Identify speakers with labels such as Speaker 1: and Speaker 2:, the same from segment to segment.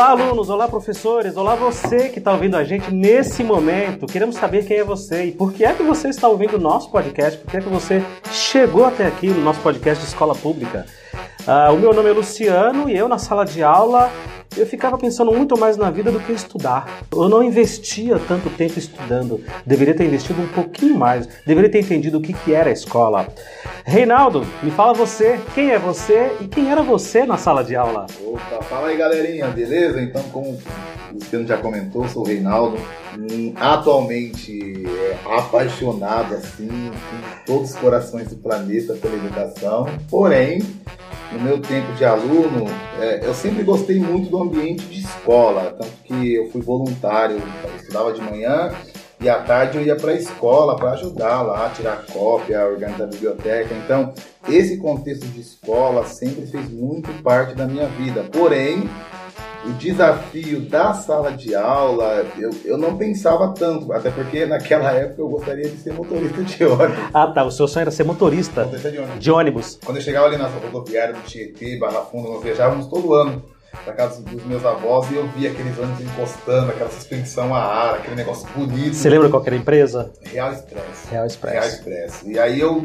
Speaker 1: Olá, alunos, olá, professores, olá, você que está ouvindo a gente nesse momento. Queremos saber quem é você e por que é que você está ouvindo o nosso podcast, por que é que você chegou até aqui no nosso podcast de escola pública. Uh, o meu nome é Luciano e eu, na sala de aula, eu ficava pensando muito mais na vida do que estudar. Eu não investia tanto tempo estudando. Deveria ter investido um pouquinho mais. Deveria ter entendido o que, que era a escola. Reinaldo, me fala você, quem é você e quem era você na sala de aula?
Speaker 2: Opa, fala aí galerinha, beleza? Então, como o Luciano já comentou, sou o Reinaldo. Hum, atualmente é apaixonado assim, com todos os corações do planeta pela educação. Porém, no meu tempo de aluno, é, eu sempre gostei muito do ambiente de escola, tanto que eu fui voluntário, eu estudava de manhã e à tarde eu ia para a escola para ajudar lá, tirar cópia, organizar a biblioteca. Então, esse contexto de escola sempre fez muito parte da minha vida. Porém, o desafio da sala de aula, eu, eu não pensava tanto, até porque naquela época eu gostaria de ser motorista de ônibus.
Speaker 1: Ah, tá. O seu sonho era ser motorista, motorista de, ônibus. de ônibus.
Speaker 2: Quando eu chegava ali na rodoviária do Tietê, Barra Funda, nós viajávamos todo ano para casa dos meus avós e eu via aqueles ônibus encostando, aquela suspensão a ar, aquele negócio bonito.
Speaker 1: Você lembra qual era a empresa?
Speaker 2: Real Express.
Speaker 1: Real Express.
Speaker 2: Real Express. E aí eu,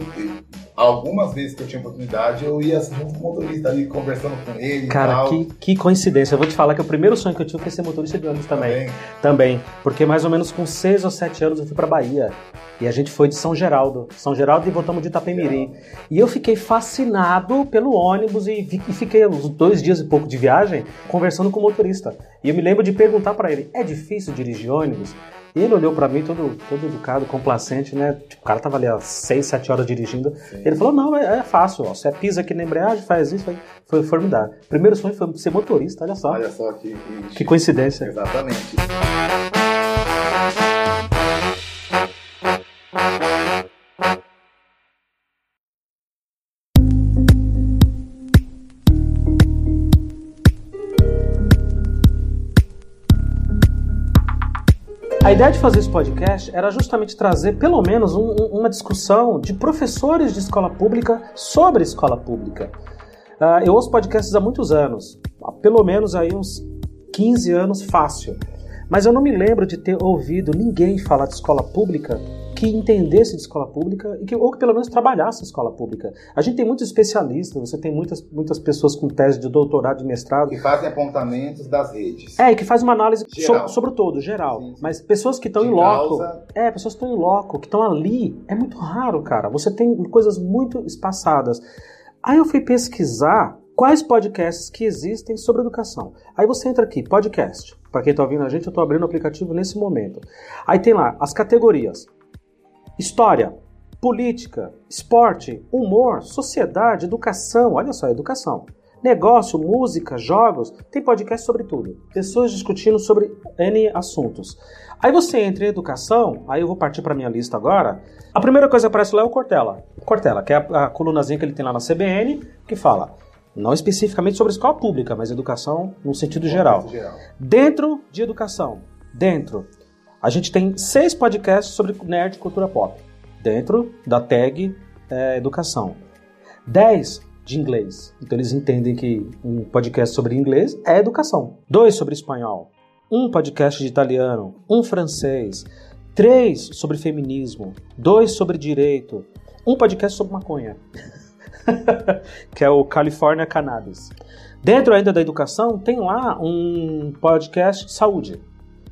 Speaker 2: algumas vezes que eu tinha oportunidade, eu ia junto com o motorista ali, conversando com ele
Speaker 1: Cara, que, que coincidência. Eu vou te falar que o primeiro sonho que eu tive foi ser motorista de ônibus também. Também. também. Porque mais ou menos com 6 ou 7 anos eu fui para Bahia. E a gente foi de São Geraldo. São Geraldo e voltamos de Itapemirim. E eu fiquei fascinado pelo ônibus e, e fiquei uns dois dias e pouco de viagem conversando com o motorista. E eu me lembro de perguntar para ele: é difícil dirigir ônibus? E ele olhou para mim todo, todo educado, complacente, né? Tipo, o cara tava ali há 6, 7 horas dirigindo. Sim. Ele falou: não, é, é, fácil, ó. Você pisa aqui na embreagem, faz isso. Foi, foi formidável. Primeiro sonho foi ser motorista, olha só.
Speaker 2: Olha só que,
Speaker 1: que, que coincidência.
Speaker 2: Exatamente.
Speaker 1: Ideia de fazer esse podcast era justamente trazer pelo menos um, uma discussão de professores de escola pública sobre escola pública. Uh, eu ouço podcasts há muitos anos, há pelo menos aí uns 15 anos fácil. Mas eu não me lembro de ter ouvido ninguém falar de escola pública que entendesse de escola pública e que, ou que pelo menos trabalhasse em escola pública. A gente tem muitos especialistas, você tem muitas, muitas pessoas com tese de doutorado, de mestrado.
Speaker 2: Que fazem apontamentos das redes.
Speaker 1: É, e que faz uma análise sobre, sobre o todo, geral. Sim, sim. Mas pessoas que estão em loco. Causa... É, pessoas que estão em loco, que estão ali. É muito raro, cara. Você tem coisas muito espaçadas. Aí eu fui pesquisar quais podcasts que existem sobre educação. Aí você entra aqui, podcast. Para quem está ouvindo a gente, eu estou abrindo o aplicativo nesse momento. Aí tem lá as categorias: história, política, esporte, humor, sociedade, educação. Olha só, educação. Negócio, música, jogos, tem podcast sobre tudo. Pessoas discutindo sobre N assuntos. Aí você entra em educação, aí eu vou partir para minha lista agora. A primeira coisa que aparece lá é o Cortella. Cortella, que é a, a colunazinha que ele tem lá na CBN, que fala não especificamente sobre escola pública, mas educação no sentido geral. geral. Dentro de educação, dentro, a gente tem seis podcasts sobre nerd cultura pop, dentro da tag é, educação. Dez de inglês. Então eles entendem que um podcast sobre inglês é educação. Dois sobre espanhol. Um podcast de italiano. Um francês. Três sobre feminismo. Dois sobre direito. Um podcast sobre maconha. que é o California Cannabis. Dentro ainda da educação, tem lá um podcast de saúde.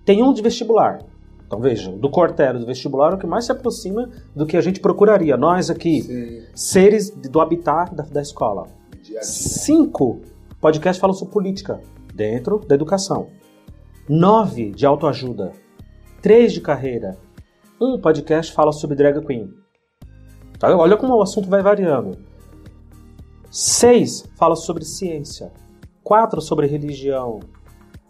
Speaker 1: Tem um de vestibular. Então vejam, do Cortero do vestibular é o que mais se aproxima do que a gente procuraria. Nós aqui, Sim. seres do habitat da, da escola. Cinco podcasts falam sobre política dentro da educação. Nove de autoajuda. Três de carreira. Um podcast fala sobre drag queen. Tá? Olha como o assunto vai variando. 6 fala sobre ciência, 4 sobre religião,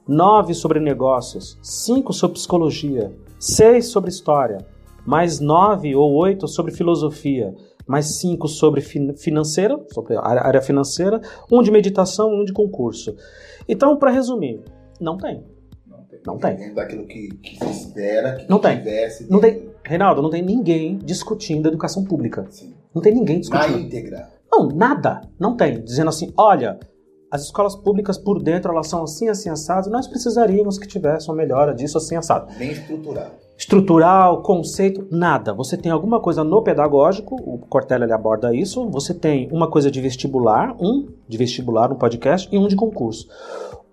Speaker 1: 9 sobre negócios, 5 sobre psicologia, 6 sobre história, mais 9 ou 8 sobre filosofia, mais 5 sobre financeira, sobre área financeira, um de meditação, um de concurso. Então, para resumir, não tem. Não tem.
Speaker 2: Não tem. Daquilo que, que se espera que
Speaker 1: não tem. tivesse. Não tem. Reinaldo, não tem ninguém discutindo educação pública. Sim. Não tem ninguém discutindo.
Speaker 2: Na íntegra.
Speaker 1: Não, nada. Não tem. Dizendo assim, olha, as escolas públicas por dentro elas são assim, assim, assadas, nós precisaríamos que tivesse uma melhora disso assim, assado.
Speaker 2: Bem estrutural.
Speaker 1: Estrutural, conceito, nada. Você tem alguma coisa no pedagógico, o Cortella ele aborda isso, você tem uma coisa de vestibular, um de vestibular, um podcast, e um de concurso.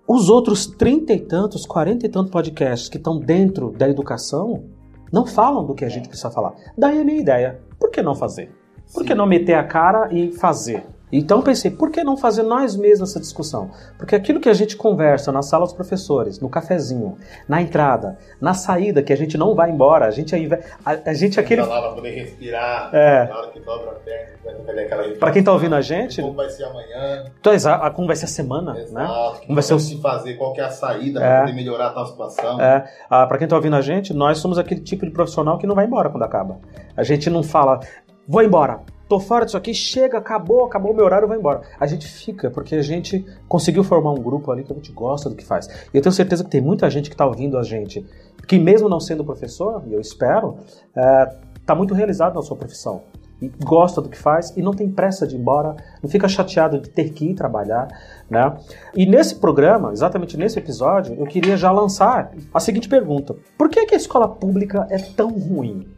Speaker 1: Os outros trinta e tantos, quarenta e tantos podcasts que estão dentro da educação não falam do que a gente precisa falar. Daí a minha ideia, por que não fazer? Por que não meter a cara e fazer? Então pensei, por que não fazer nós mesmos essa discussão? Porque aquilo que a gente conversa na sala dos professores, no cafezinho, na entrada, na saída, que a gente não vai embora, a gente aí a, a gente aquele
Speaker 2: lá pra poder respirar,
Speaker 1: é.
Speaker 2: na hora que dobra a perna, vai aquela
Speaker 1: Para quem tá ouvindo a gente,
Speaker 2: como vai ser amanhã?
Speaker 1: Então, a, como vai ser a semana,
Speaker 2: Exato,
Speaker 1: né?
Speaker 2: Como vai ser o se fazer, qual que é a saída
Speaker 1: é.
Speaker 2: para poder melhorar a tal situação?
Speaker 1: É. Ah, para quem tá ouvindo a gente, nós somos aquele tipo de profissional que não vai embora quando acaba. A gente não fala, vou embora tô fora disso aqui, chega, acabou, acabou o meu horário, vou embora. A gente fica, porque a gente conseguiu formar um grupo ali que a gente gosta do que faz. E eu tenho certeza que tem muita gente que está ouvindo a gente, que mesmo não sendo professor, e eu espero, é, tá muito realizado na sua profissão. E gosta do que faz e não tem pressa de ir embora, não fica chateado de ter que ir trabalhar, né? E nesse programa, exatamente nesse episódio, eu queria já lançar a seguinte pergunta: Por que, que a escola pública é tão ruim?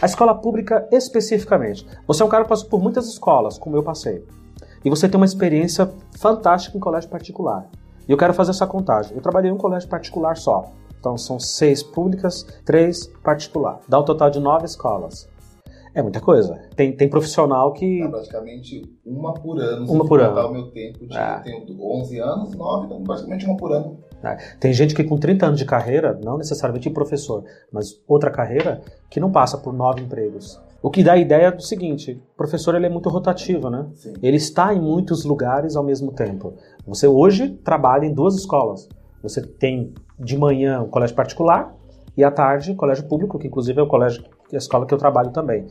Speaker 1: A escola pública especificamente. Você é um cara que passou por muitas escolas, como eu passei. E você tem uma experiência fantástica em colégio particular. E eu quero fazer essa contagem. Eu trabalhei em um colégio particular só. Então são seis públicas, três particular. Dá um total de nove escolas. É muita coisa. Tem, tem profissional que.
Speaker 2: É praticamente uma por ano.
Speaker 1: Uma por ano.
Speaker 2: o meu tempo. De, é. Eu tenho 11 anos, 9, então praticamente uma por ano.
Speaker 1: É. Tem gente que com 30 anos de carreira, não necessariamente professor, mas outra carreira, que não passa por nove empregos. O que dá a ideia do seguinte: o professor ele é muito rotativo, né?
Speaker 2: Sim.
Speaker 1: Ele está em muitos lugares ao mesmo tempo. Você hoje trabalha em duas escolas. Você tem de manhã o colégio particular e à tarde o colégio público, que inclusive é o colégio, a escola que eu trabalho também.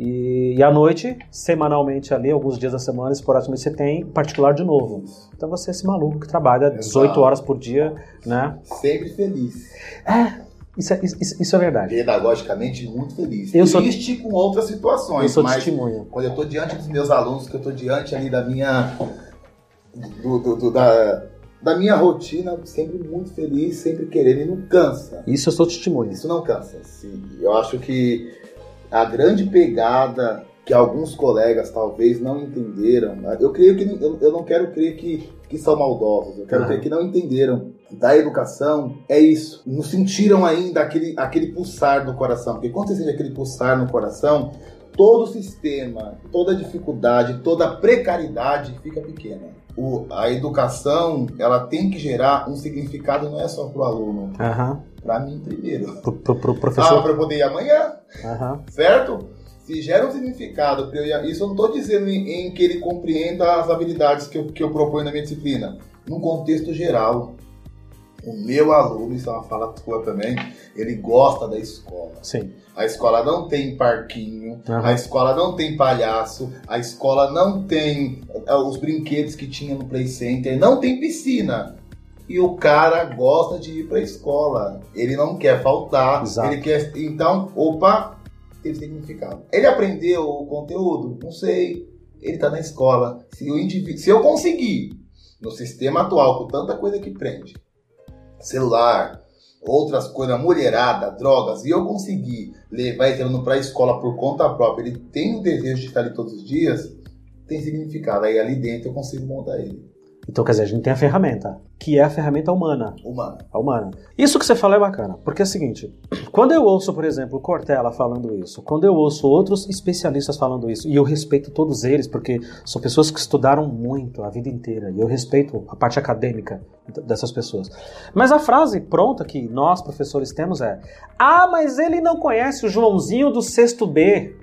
Speaker 1: E, e à noite, semanalmente ali, alguns dias da semana, esporadicamente, você tem particular de novo. Então você é esse maluco que trabalha Exato. 18 horas por dia, né?
Speaker 2: Sempre feliz.
Speaker 1: É, isso é, isso, isso é verdade.
Speaker 2: Pedagogicamente, muito feliz.
Speaker 1: Eu
Speaker 2: Triste
Speaker 1: sou...
Speaker 2: com outras situações.
Speaker 1: Eu sou
Speaker 2: mas
Speaker 1: testemunha.
Speaker 2: Quando eu estou diante dos meus alunos, que eu estou diante ali da minha... Do, do, do, da, da minha rotina, sempre muito feliz, sempre querendo, e não cansa.
Speaker 1: Isso eu sou testemunha.
Speaker 2: Isso não cansa. Sim. Eu acho que a grande pegada que alguns colegas talvez não entenderam, né? eu creio que eu, eu, não quero crer que, que são maldosos, eu quero uhum. crer que não entenderam da educação é isso. Não sentiram ainda aquele, aquele pulsar do coração, porque quando você sente aquele pulsar no coração, todo o sistema, toda a dificuldade, toda a precariedade fica pequena. O, a educação ela tem que gerar um significado não é só para o aluno,
Speaker 1: uhum.
Speaker 2: Para mim primeiro.
Speaker 1: Pro, pro, pro professor.
Speaker 2: Ah, para poder ir amanhã,
Speaker 1: uhum.
Speaker 2: certo? Se gera um significado, eu, isso eu não estou dizendo em, em, que ele compreenda as habilidades que eu, que eu proponho na minha disciplina, num contexto geral. O meu aluno, isso é uma fala tua também, ele gosta da escola.
Speaker 1: Sim.
Speaker 2: A escola não tem parquinho,
Speaker 1: uhum.
Speaker 2: a escola não tem palhaço, a escola não tem uh, os brinquedos que tinha no Play Center, não tem piscina. E o cara gosta de ir para a escola. Ele não quer faltar.
Speaker 1: Exato.
Speaker 2: Ele quer. Então, opa, teve significado. Ele aprendeu o conteúdo? Não sei. Ele está na escola. Se, o indivíduo, se eu conseguir, no sistema atual, com tanta coisa que prende, celular, outras coisas, mulherada, drogas, e eu conseguir levar esse aluno para a escola por conta própria, ele tem o desejo de estar ali todos os dias, tem significado. Aí ali dentro eu consigo montar ele.
Speaker 1: Então, quer dizer, a gente tem a ferramenta, que é a ferramenta humana.
Speaker 2: Humana.
Speaker 1: A humana. Isso que você fala é bacana, porque é o seguinte: quando eu ouço, por exemplo, o Cortella falando isso, quando eu ouço outros especialistas falando isso, e eu respeito todos eles, porque são pessoas que estudaram muito a vida inteira, e eu respeito a parte acadêmica dessas pessoas. Mas a frase pronta que nós, professores, temos é: Ah, mas ele não conhece o Joãozinho do sexto B.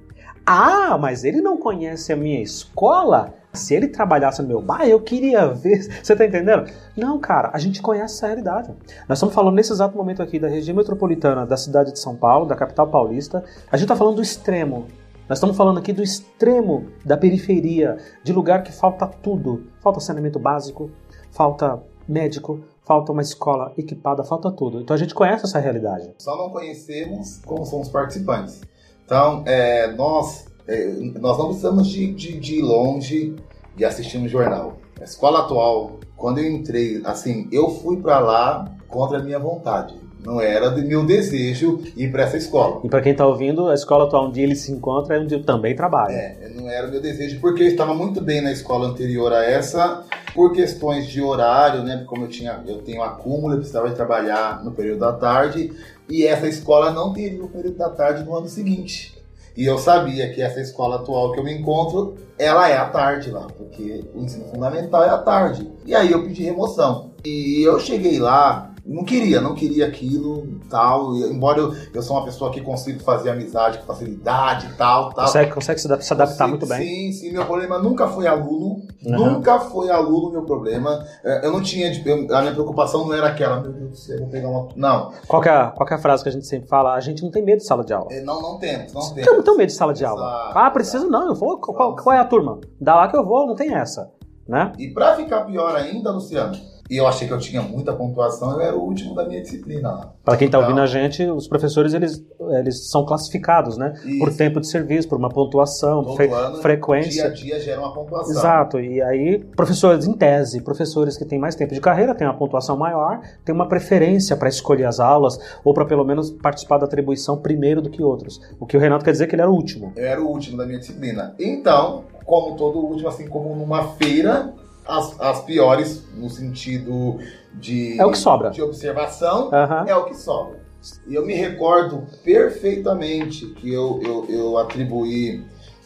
Speaker 1: Ah, mas ele não conhece a minha escola? Se ele trabalhasse no meu bar, eu queria ver. Você tá entendendo? Não, cara, a gente conhece essa realidade. Nós estamos falando nesse exato momento aqui da região metropolitana da cidade de São Paulo, da capital paulista. A gente está falando do extremo. Nós estamos falando aqui do extremo da periferia, de lugar que falta tudo. Falta saneamento básico, falta médico, falta uma escola equipada, falta tudo. Então a gente conhece essa realidade.
Speaker 2: Só não conhecemos como são os participantes. Então, é, nós, é, nós não precisamos de, de, de ir longe de assistir um jornal. A escola atual, quando eu entrei, assim, eu fui para lá contra a minha vontade. Não era do meu desejo ir para essa escola.
Speaker 1: E para quem está ouvindo, a escola atual onde ele se encontra é onde eu também trabalho.
Speaker 2: É, não era o meu desejo, porque eu estava muito bem na escola anterior a essa, por questões de horário, né? Como eu tinha, eu tenho acúmulo, eu precisava de trabalhar no período da tarde, e essa escola não teria o período da tarde no ano seguinte. E eu sabia que essa escola atual que eu me encontro, ela é à tarde lá, porque o ensino fundamental é à tarde. E aí eu pedi remoção. E eu cheguei lá, não queria, não queria aquilo, tal. Embora eu, eu sou uma pessoa que consigo fazer amizade com facilidade, tal, tal.
Speaker 1: Consegue, consegue se adaptar consigo, muito bem?
Speaker 2: Sim, sim. Meu problema nunca foi aluno. Uhum. Nunca foi aluno meu problema. É, eu não tinha, eu, a minha preocupação não era aquela, meu Deus do céu, vou pegar uma... Não.
Speaker 1: Qual é, a, qual é a frase que a gente sempre fala? A gente não tem medo de sala de aula.
Speaker 2: É, não, não temos, não temos.
Speaker 1: Eu não tenho medo de sala de Exato, aula. Ah, preciso não, eu vou, qual, qual é a turma? Dá lá que eu vou, não tem essa, né?
Speaker 2: E pra ficar pior ainda, Luciano e eu achei que eu tinha muita pontuação, eu era o último da minha disciplina lá.
Speaker 1: Para quem está ouvindo a gente, os professores eles, eles são classificados, né? Isso. Por tempo de serviço, por uma pontuação, fre ano, frequência.
Speaker 2: Dia a dia gera uma pontuação.
Speaker 1: Exato. E aí, professores em tese, professores que têm mais tempo de carreira, têm uma pontuação maior, têm uma preferência para escolher as aulas ou para pelo menos participar da atribuição primeiro do que outros. O que o Renato quer dizer que ele era o último.
Speaker 2: Eu era o último da minha disciplina. Então, como todo último, assim como numa feira, as, as piores no sentido de,
Speaker 1: é o que sobra.
Speaker 2: de observação, uhum. é o que sobra. E eu me recordo perfeitamente que eu, eu, eu atribuí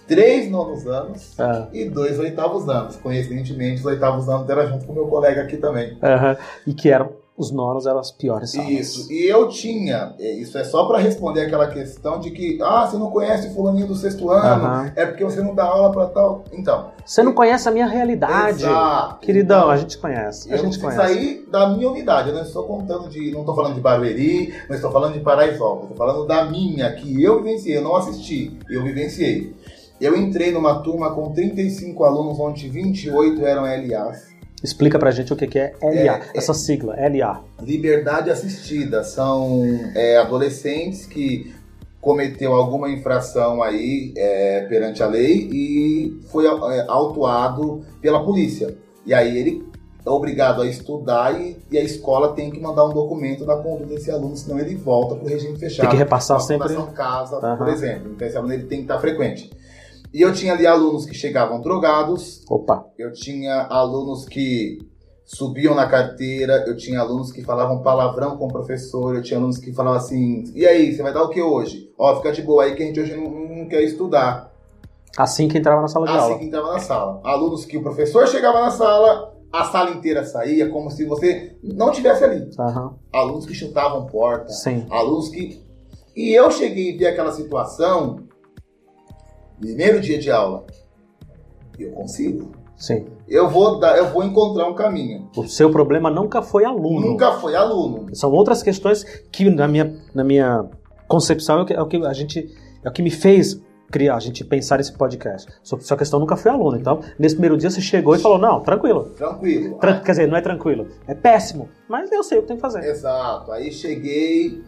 Speaker 2: três nonos anos uhum. e dois oitavos anos. Coincidentemente, os oitavos anos era junto com meu colega aqui também.
Speaker 1: Uhum. E que eram os nonos eram as piores salas.
Speaker 2: Isso. E eu tinha, é, isso é só para responder aquela questão de que, ah, você não conhece o fulaninho do sexto ano, uhum. é porque você não dá aula para tal. Então.
Speaker 1: Você não conhece a minha realidade. Exato. Queridão, então, a gente conhece. A
Speaker 2: eu
Speaker 1: gente
Speaker 2: conhece. sair da minha unidade. Eu não estou contando de. Não estou falando de Barueri, não estou falando de Paraisópolis. Estou falando da minha, que eu vivenciei. Eu não assisti, eu vivenciei. Eu entrei numa turma com 35 alunos, onde 28 eram LAs.
Speaker 1: Explica pra gente o que é LA, é, essa é, sigla, LA.
Speaker 2: Liberdade assistida. São é, adolescentes que cometeu alguma infração aí é, perante a lei e foi é, autuado pela polícia. E aí ele é obrigado a estudar e, e, a escola tem que mandar um documento da conduta desse aluno, senão ele volta para o regime fechado.
Speaker 1: Tem que repassar sempre.
Speaker 2: casa, uhum. por exemplo. Então esse aluno ele tem que estar frequente. E eu tinha ali alunos que chegavam drogados.
Speaker 1: Opa.
Speaker 2: Eu tinha alunos que subiam na carteira, eu tinha alunos que falavam palavrão com o professor, eu tinha alunos que falavam assim, e aí, você vai dar o que hoje? Ó, fica de boa aí que a gente hoje não, não quer estudar.
Speaker 1: Assim que entrava na sala de
Speaker 2: assim
Speaker 1: aula.
Speaker 2: Assim que entrava na sala. Alunos que o professor chegava na sala, a sala inteira saía, como se você não tivesse ali.
Speaker 1: Uhum.
Speaker 2: Alunos que chutavam porta.
Speaker 1: Sim.
Speaker 2: Alunos que... E eu cheguei e vi aquela situação primeiro dia de aula, eu consigo.
Speaker 1: Sim.
Speaker 2: Eu vou dar, eu vou encontrar um caminho.
Speaker 1: O seu problema nunca foi aluno.
Speaker 2: Nunca foi aluno.
Speaker 1: São outras questões que na minha, na minha concepção é o que, é o que a gente é o que me fez criar, a gente pensar esse podcast. Sua questão nunca foi aluno. Então, nesse primeiro dia você chegou e falou: "Não, tranquilo".
Speaker 2: Tranquilo.
Speaker 1: Tra Quer dizer, não é tranquilo, é péssimo, mas eu sei o que tem que fazer.
Speaker 2: Exato. Aí cheguei,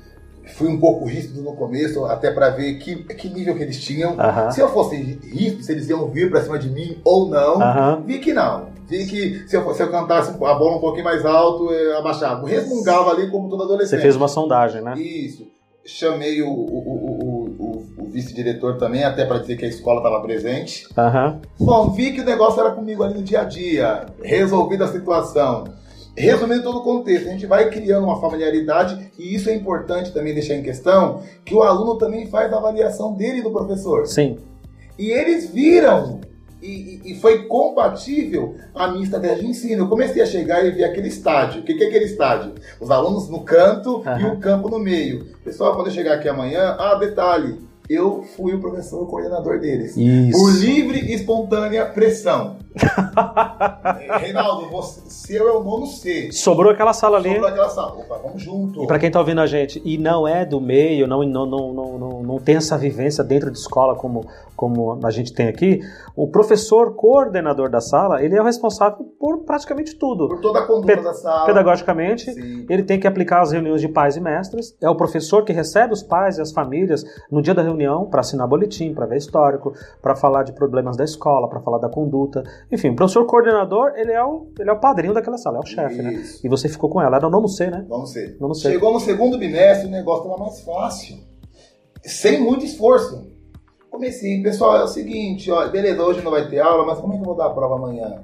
Speaker 2: fui um pouco rígido no começo, até para ver que, que nível que eles tinham. Se eu fosse rígido, se eles iam vir para cima de mim ou não. Vi que não. Vi que se eu, se eu cantasse a bola um pouquinho mais alto, eu abaixava. Resmungava ali como todo adolescente.
Speaker 1: Você fez uma sondagem, né?
Speaker 2: Isso. Chamei o, o, o, o vice-diretor também, até para dizer que a escola estava presente. Bom, vi que o negócio era comigo ali no dia a dia. Resolvida a situação Resumindo todo o contexto, a gente vai criando uma familiaridade e isso é importante também deixar em questão que o aluno também faz a avaliação dele do professor.
Speaker 1: Sim.
Speaker 2: E eles viram e, e, foi compatível a minha estratégia de ensino. Eu comecei a chegar e ver aquele estádio. O que, que é aquele estádio? Os alunos no canto uhum. e o campo no meio. Pessoal, quando eu chegar aqui amanhã, ah, detalhe, eu fui o professor coordenador deles.
Speaker 1: Isso.
Speaker 2: Por livre e espontânea pressão. Reinaldo, você, seu é o nono C.
Speaker 1: Sobrou aquela sala ali.
Speaker 2: Sobrou aquela sala. Opa, vamos junto.
Speaker 1: E pra quem tá ouvindo a gente e não é do meio, não, não, não, não, não, não tem essa vivência dentro de escola como, como a gente tem aqui, o professor coordenador da sala, ele é o responsável por praticamente tudo.
Speaker 2: Por toda a conduta Pe da sala.
Speaker 1: Pedagogicamente, Sim. ele tem que aplicar as reuniões de pais e mestres. É o professor que recebe os pais e as famílias no dia da reunião para assinar boletim, para ver histórico, para falar de problemas da escola, para falar da conduta Enfim, o professor coordenador, ele é o, ele é o padrinho daquela sala, é o chefe, né? E você ficou com ela. Era o nono C, né?
Speaker 2: Nono C. Nono C. Chegou no segundo bimestre, o negócio estava mais fácil. Sem muito esforço. Comecei, pessoal, é o seguinte, ó, beleza, hoje não vai ter aula, mas como é que eu vou dar a prova amanhã?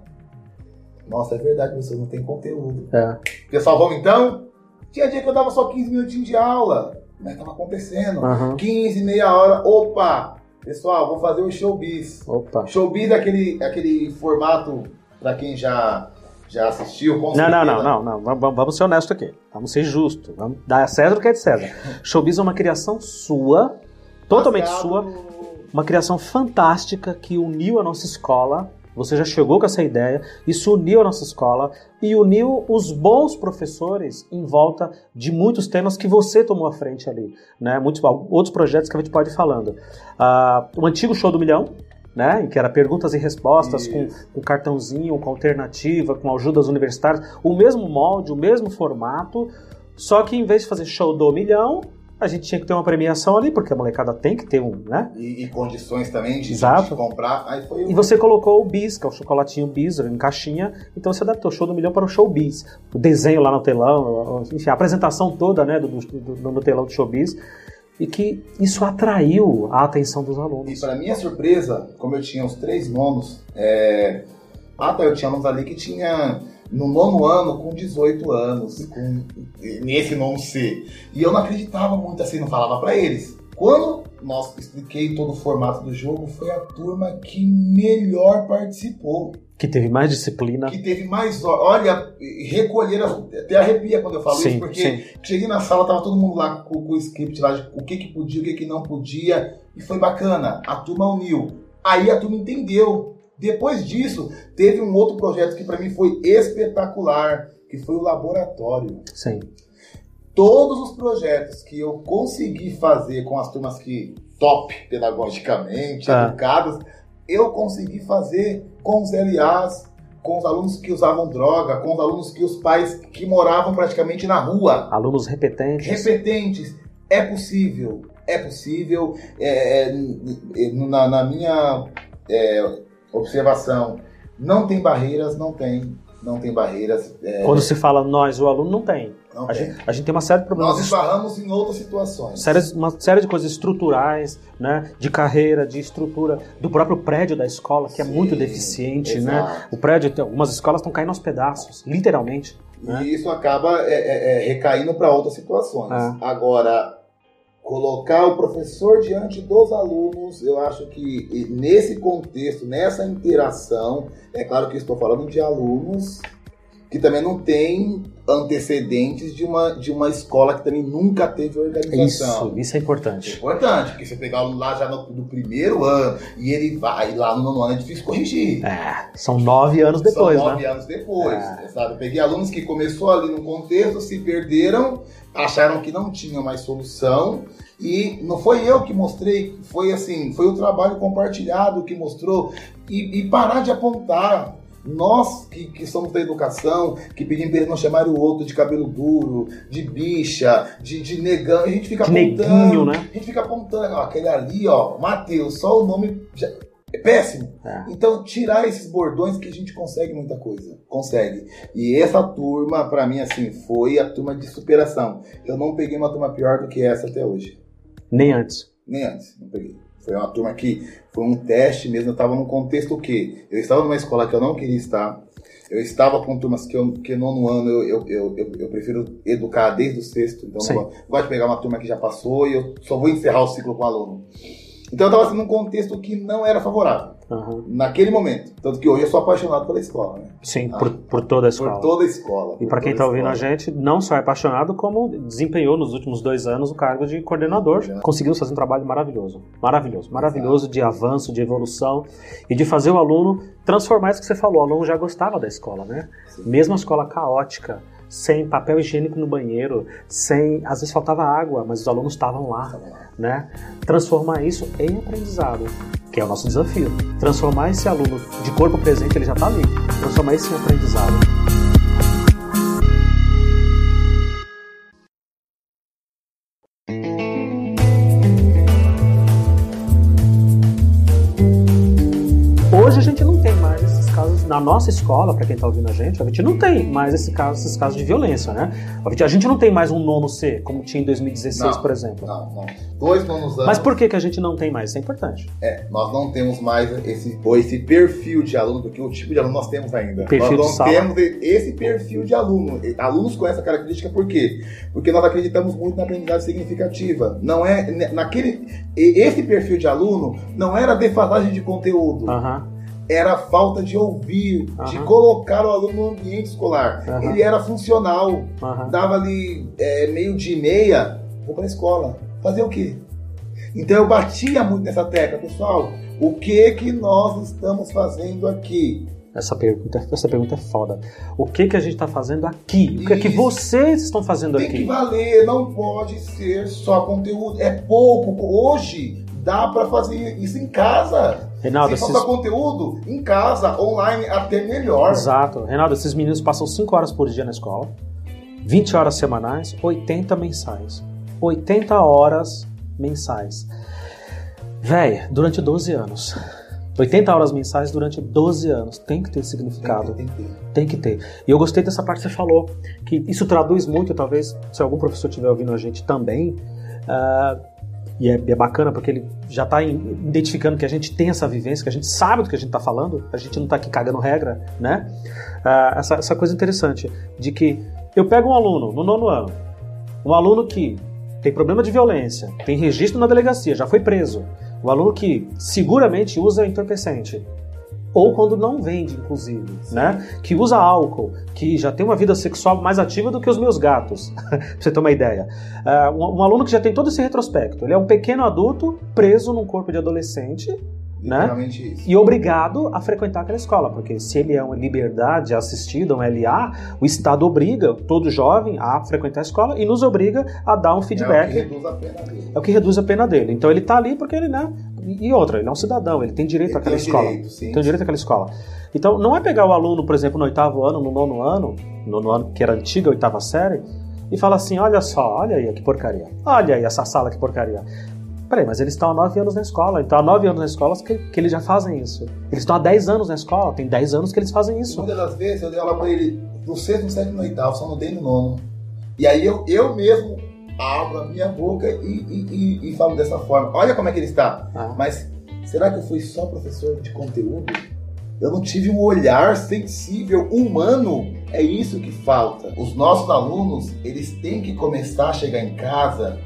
Speaker 2: Nossa, é verdade, você não tem conteúdo. É. Pessoal, vamos então? Tinha dia que eu dava só 15 minutinhos de aula. Mas estava acontecendo. Uhum. 15, meia hora. Opa! Pessoal, vou fazer o showbiz. Opa. Showbiz é aquele, aquele formato, para quem já, já assistiu.
Speaker 1: não, não, não, não, não. Vamos, vamos ser honestos aqui. Vamos ser justos. Vamos dar a César o que é de César. showbiz é uma criação sua, totalmente sua. Uma criação fantástica que uniu a nossa escola você já chegou com essa ideia, isso uniu a nossa escola e uniu os bons professores em volta de muitos temas que você tomou à frente ali, né? Muitos outros projetos que a gente pode ir falando. Uh, o antigo show do milhão, né? Que era perguntas e respostas com, com cartãozinho, com alternativa, com ajudas universitárias, o mesmo molde, o mesmo formato, só que em vez de fazer show do milhão, a gente tinha que ter uma premiação ali, porque a molecada tem que ter um, né?
Speaker 2: E, e condições também de, Exato. de comprar. Aí foi
Speaker 1: o... E você colocou o Bis, que é o chocolatinho Bis, em caixinha, então você adaptou o show do milhão para o show Bis. O desenho lá no telão, enfim, a apresentação toda, né, do, do, do no telão do show Bis. E que isso atraiu a atenção dos alunos.
Speaker 2: E para minha surpresa, como eu tinha os três nonos, é... ah, tá, eu tinha alunos ali que tinha no nono ano com 18 anos, com, nesse nono C. E eu não acreditava muito assim, não falava para eles. Quando nós expliquei todo o formato do jogo, foi a turma que melhor participou.
Speaker 1: Que teve mais disciplina.
Speaker 2: Que teve mais. Olha, recolher. Até arrepia quando eu falo sim, isso, porque sim. cheguei na sala, tava todo mundo lá com, com o script lá de o que, que podia, o que, que não podia. E foi bacana. A turma uniu. Aí a turma entendeu depois disso, teve um outro projeto que para mim foi espetacular, que foi o laboratório.
Speaker 1: Sim.
Speaker 2: Todos os projetos que eu consegui fazer com as turmas que top pedagogicamente, ah. educadas, eu consegui fazer com os LAs, com os alunos que usavam droga, com os alunos que os pais que moravam praticamente na rua.
Speaker 1: Alunos repetentes.
Speaker 2: Repetentes. É possível, é possível. É, é, na, na, minha é, observação. Não tem barreiras, não tem. Não tem barreiras.
Speaker 1: É... Quando se fala nós, o aluno, não tem.
Speaker 2: Não
Speaker 1: a, tem. Gente, a gente tem uma série de problemas.
Speaker 2: Nós esbarramos em outras situações.
Speaker 1: Série, uma série de coisas estruturais, né? De carreira, de estrutura, do próprio prédio da escola, que Sim, é muito deficiente, né? exato. né? O prédio, algumas escolas estão caindo aos pedaços, literalmente.
Speaker 2: E né? isso acaba é, é, é recaindo para outras situações. É. Agora, colocar o professor diante dos alunos, eu acho que nesse contexto, nessa interação, é claro que estou falando de alunos que também não tem antecedentes de uma, de uma escola que também nunca teve organização.
Speaker 1: Isso, isso é importante.
Speaker 2: É importante, porque você pegar o lá já no, no, primeiro ano e ele vai lá no nono ano é difícil corrigir.
Speaker 1: É, são nove anos depois,
Speaker 2: são nove
Speaker 1: né?
Speaker 2: anos depois, é. sabe? Eu peguei alunos que começou ali no contexto, se perderam, acharam que não tinham mais solução e não foi eu que mostrei, foi assim, foi o trabalho compartilhado que mostrou e, e parar de apontar nós que, que somos da educação, que pedimos para eles não chamarem o outro de cabelo duro, de bicha, de, de negão, a gente fica de apontando. Neguinho, né? A gente fica apontando, ó, aquele ali, ó, Matheus, só o nome já, é péssimo. É. Então, tirar esses bordões que a gente consegue muita coisa. Consegue. E essa turma, para mim, assim, foi a turma de superação. Eu não peguei uma turma pior do que essa até hoje.
Speaker 1: Nem antes.
Speaker 2: Nem antes, não peguei. Foi uma turma que foi um teste mesmo. Eu estava num contexto o quê? Eu estava numa escola que eu não queria estar. Eu estava com turmas que, eu, que nono ano eu, eu, eu, eu, eu prefiro educar desde o sexto. Então, Sim. não gosto de pegar uma turma que já passou e eu só vou encerrar o ciclo com o aluno. Então eu estava assim, num contexto que não era favorável. Uhum. Naquele momento. Tanto que hoje eu sou apaixonado pela escola. Né?
Speaker 1: Sim, ah, por, por toda a escola.
Speaker 2: Por toda a escola.
Speaker 1: E para quem está ouvindo a gente, não só é apaixonado, como desempenhou nos últimos dois anos o cargo de coordenador. É. Conseguimos fazer um trabalho maravilhoso. Maravilhoso. Maravilhoso Exato. de avanço, de evolução e de fazer o aluno transformar isso que você falou. O aluno já gostava da escola, né? Sim. Mesmo a escola caótica sem papel higiênico no banheiro, sem. Às vezes faltava água, mas os alunos estavam lá, né? Transformar isso em aprendizado, que é o nosso desafio. Transformar esse aluno de corpo presente, ele já está ali. Transformar isso em aprendizado. Hoje a gente não tem na nossa escola, para quem está ouvindo a gente, a gente não tem mais esse caso, esses casos de violência, né? A gente não tem mais um nono C, como tinha em 2016,
Speaker 2: não,
Speaker 1: por exemplo.
Speaker 2: Não, não. Dois nonos anos.
Speaker 1: Mas por que, que a gente não tem mais? Isso é importante.
Speaker 2: É, nós não temos mais esse, ou esse perfil de aluno, porque o tipo de aluno nós temos ainda.
Speaker 1: Perfil
Speaker 2: nós
Speaker 1: não
Speaker 2: temos esse perfil de aluno. Alunos com essa característica, por quê? Porque nós acreditamos muito na aprendizagem significativa. Não é naquele. Esse perfil de aluno não era defasagem de conteúdo.
Speaker 1: Uhum
Speaker 2: era falta de ouvir, uhum. de colocar o aluno no ambiente escolar. Uhum. Ele era funcional, uhum. dava ali é, meio de meia, vou para a escola. Fazer o quê? Então eu batia muito nessa tecla, pessoal. O que que nós estamos fazendo aqui?
Speaker 1: Essa pergunta, essa pergunta é foda. O que que a gente está fazendo aqui? O que Isso. é que vocês estão fazendo
Speaker 2: Tem
Speaker 1: aqui?
Speaker 2: Tem que valer, não pode ser só conteúdo. É pouco. Hoje dá para fazer isso em casa.
Speaker 1: Reinaldo,
Speaker 2: Se falta conteúdo, em casa, online, até melhor.
Speaker 1: Exato. Reinaldo, esses meninos passam 5 horas por dia na escola, 20 horas semanais, 80 mensais. 80 horas mensais. Véi, durante 12 anos. 80 horas mensais durante 12 anos. Tem que ter significado.
Speaker 2: Tem que, tem,
Speaker 1: tem que ter. E eu gostei dessa parte que você falou, que isso traduz muito, talvez, se algum professor estiver ouvindo a gente também, uh, e é, é, bacana porque ele já está identificando que a gente tem essa vivência, que a gente sabe do que a gente está falando, a gente não está aqui cagando regra, né? Uh, essa, essa coisa interessante de que eu pego um aluno no nono ano, um aluno que tem problema de violência, tem registro na delegacia, já foi preso, um aluno que seguramente usa entorpecente, ou quando não vende, inclusive, né? Que usa álcool, que já tem uma vida sexual mais ativa do que os meus gatos, pra você ter uma ideia. Uh, um, um, aluno que já tem todo esse retrospecto. Ele é um pequeno adulto preso num corpo de adolescente. Né?
Speaker 2: Isso.
Speaker 1: E obrigado a frequentar aquela escola, porque se ele é uma liberdade assistida, um LA, o Estado obriga todo jovem a frequentar a escola e nos obriga a dar um feedback.
Speaker 2: É o que reduz a pena dele.
Speaker 1: É o que reduz a pena dele. Então ele está ali porque ele, né, e outra, ele é um cidadão, ele tem direito ele àquela tem escola. Direito, sim, tem direito àquela escola. Então, não é pegar o aluno, por exemplo, no oitavo ano, no nono ano, no nono ano que era antiga, oitava série, e falar assim: olha só, olha aí que porcaria. Olha aí essa sala que porcaria. Peraí, mas eles estão há nove anos na escola. Então, há nove anos na escola que, que eles já fazem isso. Eles estão há dez anos na escola, tem dez anos que eles fazem isso.
Speaker 2: muitas das vezes eu dei aula pra ele no sexto, no sétimo, no oitavo, só não dei no nono. E aí eu, eu mesmo abro a minha boca e, e, e, e falo dessa forma. Olha como é que ele está. Ah. Mas Será que eu fui só professor de conteúdo? Eu não tive um olhar sensível, humano. É isso que falta. Os nossos alunos, eles têm que começar a chegar em casa.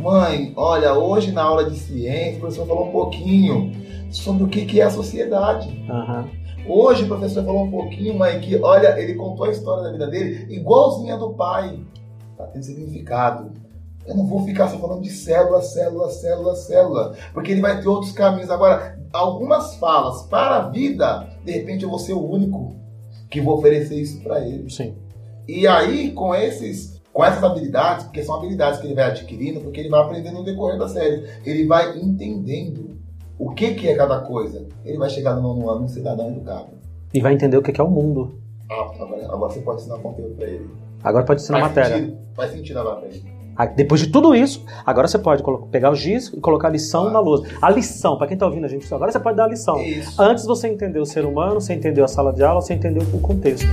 Speaker 2: Mãe, olha, hoje na aula de ciência, o professor falou um pouquinho sobre o que é a sociedade.
Speaker 1: Uhum.
Speaker 2: Hoje o professor falou um pouquinho, mãe, que olha, ele contou a história da vida dele igualzinha do pai. Tá tendo significado. Eu não vou ficar só falando de célula, célula, célula, célula, porque ele vai ter outros caminhos. Agora, algumas falas para a vida, de repente eu vou ser o único que vou oferecer isso para ele.
Speaker 1: Sim.
Speaker 2: E aí, com esses, com essas habilidades, porque são habilidades que ele vai adquirindo, porque ele vai aprendendo no decorrer da série, ele vai entendendo o que, que é cada coisa. Ele vai chegar no nono ano um cidadão educado.
Speaker 1: E vai entender o que é o mundo.
Speaker 2: Ah, agora, agora você pode ensinar conteúdo para ele.
Speaker 1: Agora pode ensinar
Speaker 2: faz
Speaker 1: matéria.
Speaker 2: Sentido, faz sentido agora para ele.
Speaker 1: Depois de tudo isso, agora você pode pegar o giz e colocar a lição ah, na lousa. A lição, para quem está ouvindo a gente, agora você pode dar a lição.
Speaker 2: Isso.
Speaker 1: Antes você entendeu o ser humano, você entendeu a sala de aula, você entendeu o contexto.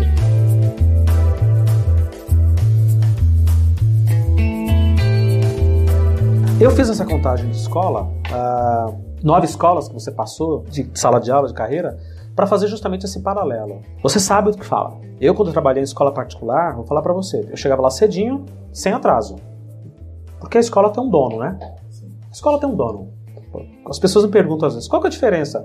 Speaker 1: Eu fiz essa contagem de escola, uh, nove escolas que você passou, de sala de aula, de carreira, para fazer justamente esse paralelo. Você sabe o que fala. Eu, quando trabalhei em escola particular, vou falar para você, eu chegava lá cedinho, sem atraso. Porque a escola tem um dono, né? A escola tem um dono. As pessoas me perguntam às vezes, qual que é a diferença?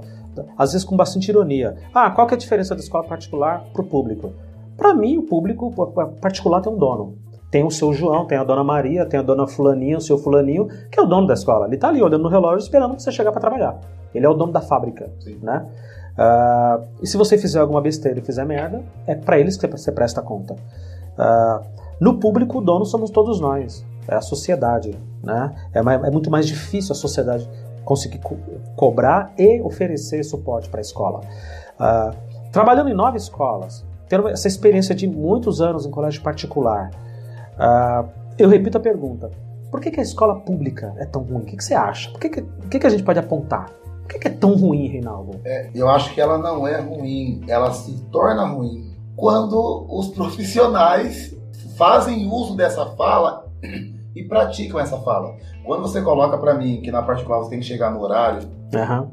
Speaker 1: Às vezes com bastante ironia. Ah, qual que é a diferença da escola particular para o público? Para mim, o público particular tem um dono. Tem o seu João, tem a dona Maria, tem a dona Fulaninha, o seu Fulaninho, que é o dono da escola. Ele está ali olhando no relógio esperando você chegar para trabalhar. Ele é o dono da fábrica,
Speaker 2: Sim.
Speaker 1: né? Uh, e se você fizer alguma besteira e fizer merda, é para eles que você presta conta. Uh, no público, o dono somos todos nós é a sociedade. Né? É, é muito mais difícil a sociedade conseguir co cobrar e oferecer suporte para a escola. Uh, trabalhando em nove escolas, tendo essa experiência de muitos anos em colégio particular, uh, eu repito a pergunta: por que, que, a escola pública é tão ruim? O que, que você acha? Por que, que, que, a gente pode apontar? Por que é tão ruim, Reinaldo?
Speaker 2: É, eu acho que ela não é ruim, ela se torna ruim quando os profissionais fazem uso dessa fala e praticam essa fala. Quando você coloca para mim que na particular você tem que chegar no horário,
Speaker 1: uhum.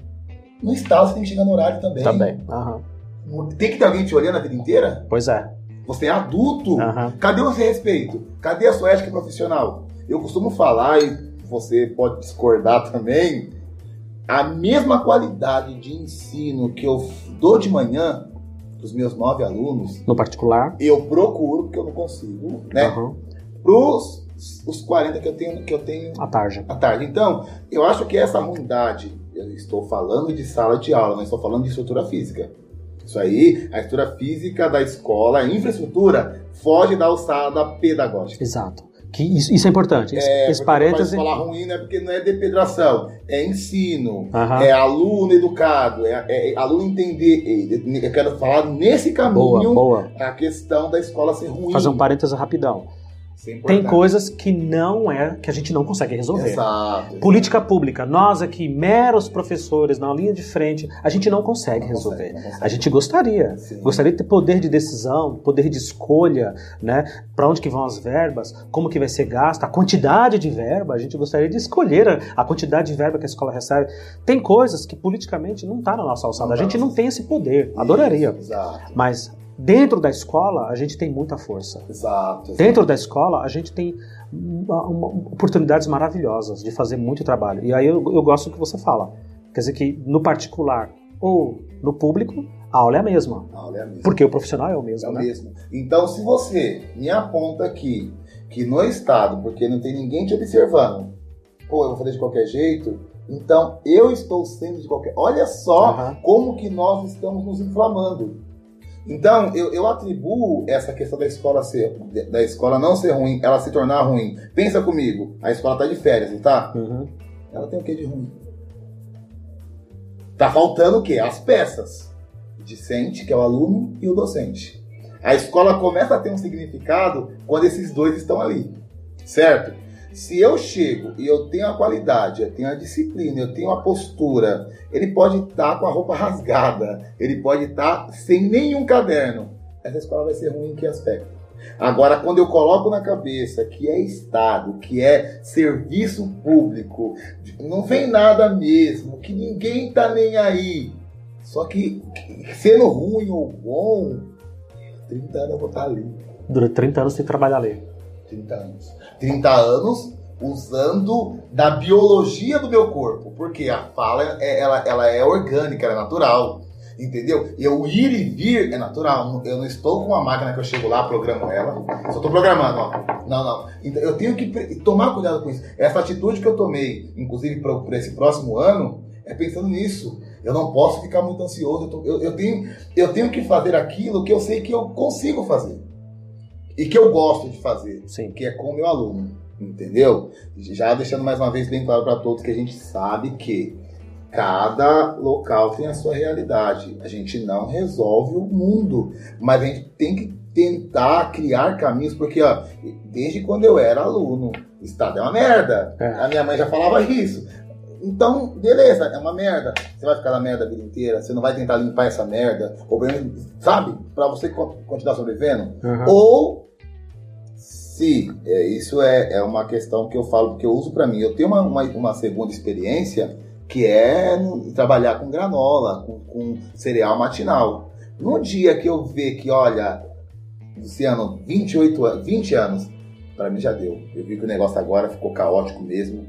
Speaker 2: no estado você tem que chegar no horário também.
Speaker 1: Também. Uhum.
Speaker 2: Tem que ter alguém te olhando a vida inteira?
Speaker 1: Pois é.
Speaker 2: Você é adulto.
Speaker 1: Uhum.
Speaker 2: Cadê o seu respeito? Cadê a sua ética profissional? Eu costumo falar, e você pode discordar também, a mesma qualidade de ensino que eu dou de manhã para os meus nove alunos.
Speaker 1: No particular?
Speaker 2: Eu procuro, porque eu não consigo, né? Uhum. Para os 40 que eu tenho que eu tenho
Speaker 1: à tarde.
Speaker 2: À tarde. Então, eu acho que essa ruindade, eu estou falando de sala de aula, não estou falando de estrutura física. Isso aí, a estrutura física da escola, a infraestrutura, foge da alçada pedagógica.
Speaker 1: Exato. Que isso, isso é importante. É, esse parêntese.
Speaker 2: falar ruim não é porque não é depedração, é ensino, é aluno educado, é, é, é aluno entender. Eu quero falar nesse caminho
Speaker 1: boa, boa.
Speaker 2: a questão da escola ser ruim.
Speaker 1: Fazer um parêntese rapidão. É tem coisas que não é que a gente não consegue resolver.
Speaker 2: Exato.
Speaker 1: Política pública, nós aqui, meros professores na linha de frente, a gente não consegue não resolver. Consegue, consegue. A gente gostaria, Sim. gostaria de ter poder de decisão, poder de escolha, né? Para onde que vão as verbas, como que vai ser gasta, a quantidade de verba, a gente gostaria de escolher a, a quantidade de verba que a escola recebe. Tem coisas que politicamente não está na nossa alçada. Não a gente tá. não tem esse poder. Adoraria.
Speaker 2: Isso, exato.
Speaker 1: Mas Dentro da escola, a gente tem muita força.
Speaker 2: Exato. exato.
Speaker 1: Dentro da escola, a gente tem uma, uma, oportunidades maravilhosas de fazer muito trabalho. E aí eu, eu gosto do que você fala. Quer dizer que no particular ou no público, a aula é a mesma.
Speaker 2: A aula é a mesma.
Speaker 1: Porque o profissional é o mesmo.
Speaker 2: É o
Speaker 1: né?
Speaker 2: mesmo. Então, se você me aponta aqui que no Estado, porque não tem ninguém te observando, pô, eu vou fazer de qualquer jeito, então eu estou sendo de qualquer. Olha só uhum. como que nós estamos nos inflamando. Então, eu, eu atribuo essa questão da escola ser, da escola não ser ruim, ela se tornar ruim. Pensa comigo, a escola tá de férias, não tá?
Speaker 1: Uhum.
Speaker 2: Ela tem o que de ruim? Tá faltando o quê? As peças. O discente, que é o aluno, e o docente. A escola começa a ter um significado quando esses dois estão ali. Certo? Se eu chego e eu tenho a qualidade, eu tenho a disciplina, eu tenho a postura, ele pode estar tá com a roupa rasgada, ele pode estar tá sem nenhum caderno. Essa escola vai ser ruim em que aspecto? Agora, quando eu coloco na cabeça que é Estado, que é serviço público, não vem nada mesmo, que ninguém tá nem aí. Só que, sendo ruim ou bom, 30 anos eu vou estar tá ali.
Speaker 1: Durante 30 anos você trabalha ali.
Speaker 2: 30 anos. 30 anos usando da biologia do meu corpo, porque a fala é, ela, ela é orgânica, ela é natural, entendeu? Eu ir e vir é natural. Eu não estou com uma máquina que eu chego lá, programo ela, só estou programando, ó. Não, não. Então eu tenho que tomar cuidado com isso. Essa atitude que eu tomei, inclusive para esse próximo ano, é pensando nisso. Eu não posso ficar muito ansioso. Eu, tô, eu, eu, tenho, eu tenho que fazer aquilo que eu sei que eu consigo fazer e que eu gosto de fazer,
Speaker 1: Sim.
Speaker 2: que é com o meu aluno, entendeu? Já deixando mais uma vez bem claro para todos que a gente sabe que cada local tem a sua realidade. A gente não resolve o mundo, mas a gente tem que tentar criar caminhos, porque ó, desde quando eu era aluno, o estado é uma merda. É. A minha mãe já falava isso. Então, beleza, é uma merda. Você vai ficar na merda a vida inteira, você não vai tentar limpar essa merda, ou sabe? Para você continuar sobrevivendo.
Speaker 1: Uhum.
Speaker 2: Ou se é, isso é, é uma questão que eu falo, que eu uso para mim. Eu tenho uma, uma, uma, segunda experiência que é trabalhar com granola, com, com cereal matinal. No dia que eu ver que, olha, Luciano, 28 20 anos, para mim já deu. Eu vi que o negócio agora ficou caótico mesmo.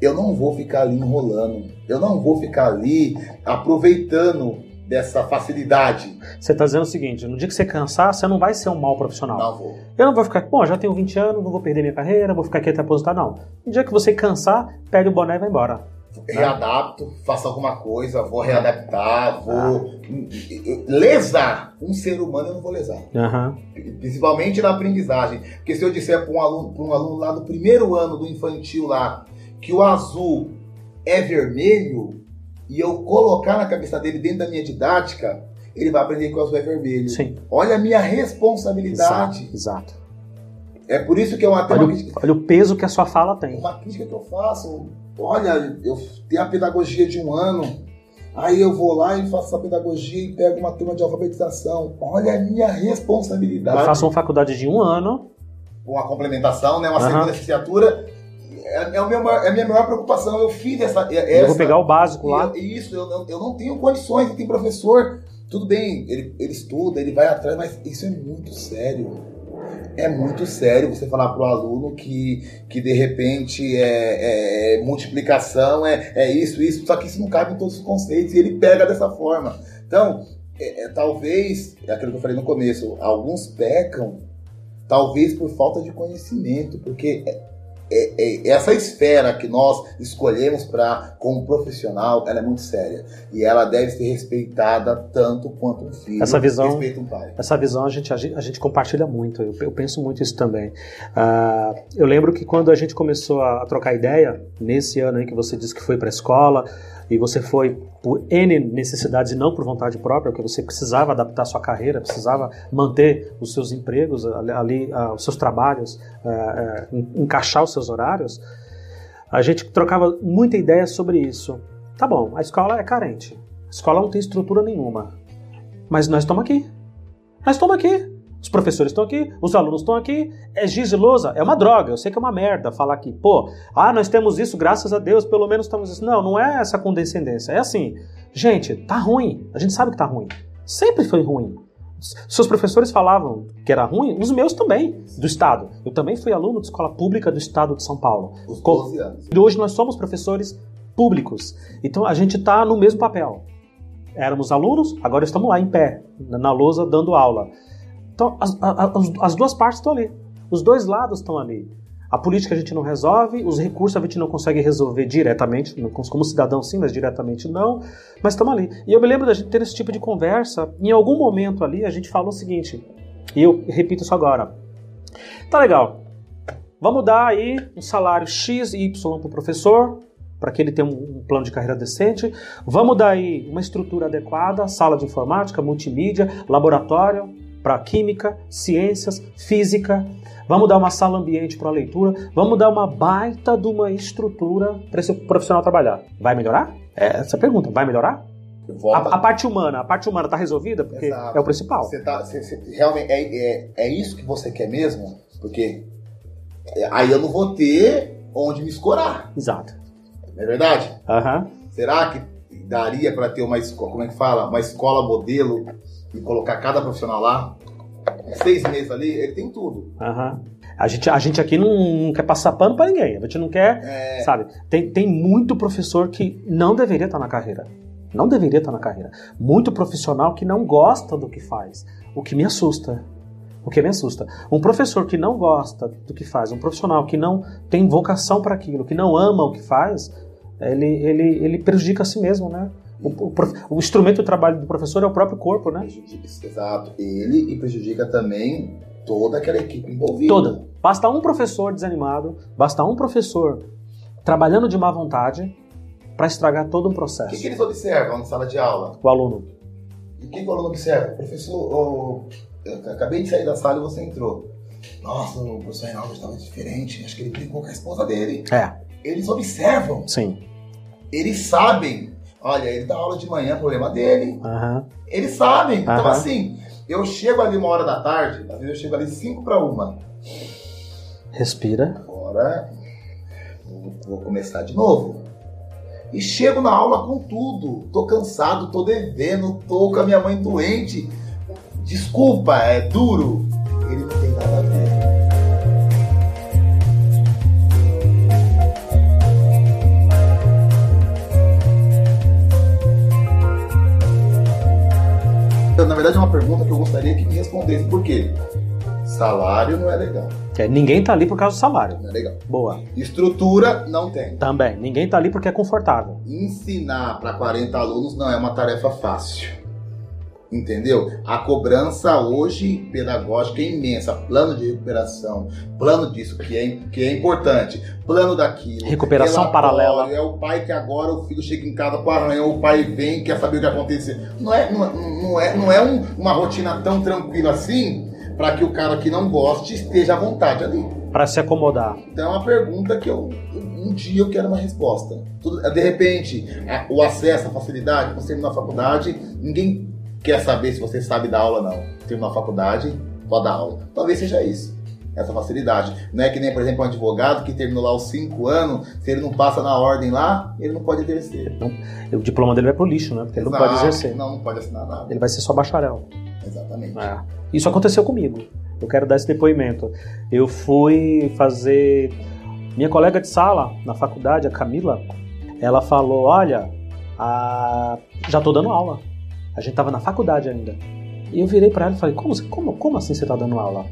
Speaker 2: Eu não vou ficar ali enrolando. Eu não vou ficar ali aproveitando dessa facilidade.
Speaker 1: Você está dizendo o seguinte: no dia que você cansar, você não vai ser um mau profissional.
Speaker 2: Não vou.
Speaker 1: Eu não vou ficar, bom, já tenho 20 anos, não vou perder minha carreira, vou ficar aqui até aposentar. Não. No dia que você cansar, pega o boné e vai embora.
Speaker 2: Readapto, faço alguma coisa, vou readaptar, vou ah. lesar. Um ser humano eu não vou lesar.
Speaker 1: Uhum.
Speaker 2: Principalmente na aprendizagem. Porque se eu disser para um aluno, para um aluno lá do primeiro ano do infantil lá, que o azul é vermelho, e eu colocar na cabeça dele dentro da minha didática, ele vai aprender é vermelho.
Speaker 1: Sim.
Speaker 2: Olha a minha responsabilidade.
Speaker 1: Exato. exato.
Speaker 2: É por isso que eu
Speaker 1: até olha, uma crítica, olha o peso que a sua fala tem.
Speaker 2: Uma crítica que eu faço. Olha, eu tenho a pedagogia de um ano, aí eu vou lá e faço a pedagogia e pego uma turma de alfabetização. Olha a minha responsabilidade. Eu
Speaker 1: faço uma faculdade de um ano.
Speaker 2: Uma complementação, né? Uma uhum. segunda licenciatura. É, é, o meu, é a minha maior preocupação. Eu fiz essa. essa
Speaker 1: eu vou pegar o básico lá.
Speaker 2: Eu, isso, eu, eu não tenho condições. Tem professor, tudo bem, ele, ele estuda, ele vai atrás, mas isso é muito sério é muito sério você falar para o aluno que, que de repente é, é, multiplicação, é, é isso, isso, só que isso não cabe em todos os conceitos e ele pega dessa forma. Então, é, é, talvez, é aquilo que eu falei no começo, alguns pecam, talvez por falta de conhecimento, porque é, é, essa esfera que nós escolhemos para como profissional, ela é muito séria e ela deve ser respeitada tanto quanto um filho
Speaker 1: essa visão, respeita um pai. Essa visão a gente, a gente, a gente compartilha muito. Eu, eu, penso muito isso também. Uh, eu lembro que quando a gente começou a, a trocar ideia nesse ano aí que você disse que foi para a escola e você foi por N necessidades e não por vontade própria, porque você precisava adaptar sua carreira, precisava manter os seus empregos ali, uh, os seus trabalhos, uh, uh, encaixar os seus horários, a gente trocava muita ideia sobre isso. Tá bom, a escola é carente, a escola não tem estrutura nenhuma, mas nós estamos aqui. Nós estamos aqui. Os professores estão aqui, os alunos estão aqui. É giz e lousa, é uma droga. Eu sei que é uma merda falar aqui, pô, ah, nós temos isso, graças a Deus, pelo menos estamos isso. Não, não é essa condescendência. É assim, gente, tá ruim. A gente sabe que tá ruim. Sempre foi ruim. Seus professores falavam que era ruim, os meus também, do Estado. Eu também fui aluno de escola pública do Estado de São Paulo.
Speaker 2: Os 12 anos.
Speaker 1: E hoje nós somos professores públicos. Então a gente está no mesmo papel. Éramos alunos, agora estamos lá em pé, na lousa, dando aula. Então, as, as, as duas partes estão ali. Os dois lados estão ali. A política a gente não resolve, os recursos a gente não consegue resolver diretamente, como cidadão sim, mas diretamente não, mas estamos ali. E eu me lembro da gente ter esse tipo de conversa, em algum momento ali a gente falou o seguinte, e eu repito isso agora. Tá legal, vamos dar aí um salário X e Y para o professor, para que ele tenha um plano de carreira decente. Vamos dar aí uma estrutura adequada, sala de informática, multimídia, laboratório, para química, ciências, física. Vamos dar uma sala ambiente para leitura. Vamos dar uma baita de uma estrutura para esse profissional trabalhar. Vai melhorar? É essa a pergunta. Vai melhorar? A, a, parte humana, a parte humana está resolvida porque Exato. é o principal.
Speaker 2: Você tá, você, você, realmente é, é, é isso que você quer mesmo? Porque aí eu não vou ter onde me escorar.
Speaker 1: Exato.
Speaker 2: Não é verdade?
Speaker 1: Uhum.
Speaker 2: Será que daria para ter uma escola, como é que fala? Uma escola modelo e colocar cada profissional lá, seis meses ali, ele tem tudo.
Speaker 1: Uhum. A gente, a gente aqui não, quer passar pano para ninguém, a gente não quer, é... sabe? Tem, tem muito professor que não deveria estar na carreira. Não deveria estar na carreira. Muito profissional que não gosta do que faz. O que me assusta. O que me assusta. Um professor que não gosta do que faz, um profissional que não tem vocação para aquilo, que não ama o que faz, ele, ele, ele prejudica a si mesmo, né? O, o, o, instrumento do trabalho do professor é o próprio corpo, né?
Speaker 2: Exato. Ele e prejudica também toda aquela equipe envolvida.
Speaker 1: Toda. Basta um professor desanimado, basta um professor trabalhando de má vontade para estragar todo um processo. O
Speaker 2: que, que, eles observam na sala de aula?
Speaker 1: O aluno.
Speaker 2: E o que, que o aluno observa? Professor, oh, eu acabei de sair da sala e você entrou. Nossa, o professor Reinaldo estava diferente. Acho que ele brigou com a esposa dele.
Speaker 1: É.
Speaker 2: Eles observam.
Speaker 1: Sim.
Speaker 2: Eles sabem Olha, ele dá aula de manhã, problema dele.
Speaker 1: Uhum.
Speaker 2: Eles sabem. Uhum. Então, assim, eu chego ali uma hora da tarde, às vezes eu chego ali cinco para uma.
Speaker 1: Respira.
Speaker 2: Agora vou começar de novo. E chego na aula com tudo. Tô cansado, tô devendo, tô com a minha mãe doente. Desculpa, é duro. Ele não tem nada a ver. Na verdade, é uma pergunta que eu gostaria que me respondesse. Por quê? Salário não é legal.
Speaker 1: É, ninguém tá ali por causa do salário.
Speaker 2: Não é legal.
Speaker 1: Boa.
Speaker 2: Estrutura não tem.
Speaker 1: Também. Ninguém tá ali porque é confortável.
Speaker 2: Ensinar para 40 alunos não é uma tarefa fácil. Entendeu? A cobrança hoje pedagógica é imensa. Plano de recuperação, plano disso que é, que é importante, plano daquilo.
Speaker 1: Recuperação paralela.
Speaker 2: É o pai que agora o filho chega em casa com arranhão, o pai vem, quer saber o que aconteceu. Não é, não, não é, não é um, uma rotina tão tranquila assim, para que o cara que não goste esteja à vontade ali.
Speaker 1: Para se acomodar.
Speaker 2: Então é uma pergunta que eu um dia eu quero uma resposta. De repente, o acesso, a facilidade, você terminar a faculdade, ninguém quer saber se você sabe dar aula ou não. Terminar a faculdade, pode dar aula. Talvez seja isso essa facilidade. Não é que nem, por exemplo, um advogado que terminou lá os cinco anos, se ele não passa na ordem lá, ele não pode exercer.
Speaker 1: Não, o diploma dele vai pro lixo, né? Porque Exato. ele não pode exercer.
Speaker 2: Não, não pode assinar nada.
Speaker 1: Ele vai ser só bacharel.
Speaker 2: Exatamente. É.
Speaker 1: Isso aconteceu comigo. Eu quero dar esse depoimento. Eu fui fazer. Minha colega de sala na faculdade, a Camila, ela falou: Olha, a... já tô dando aula. A gente tava na faculdade ainda. E eu virei para ela e falei: como, como, como assim você tá dando aula?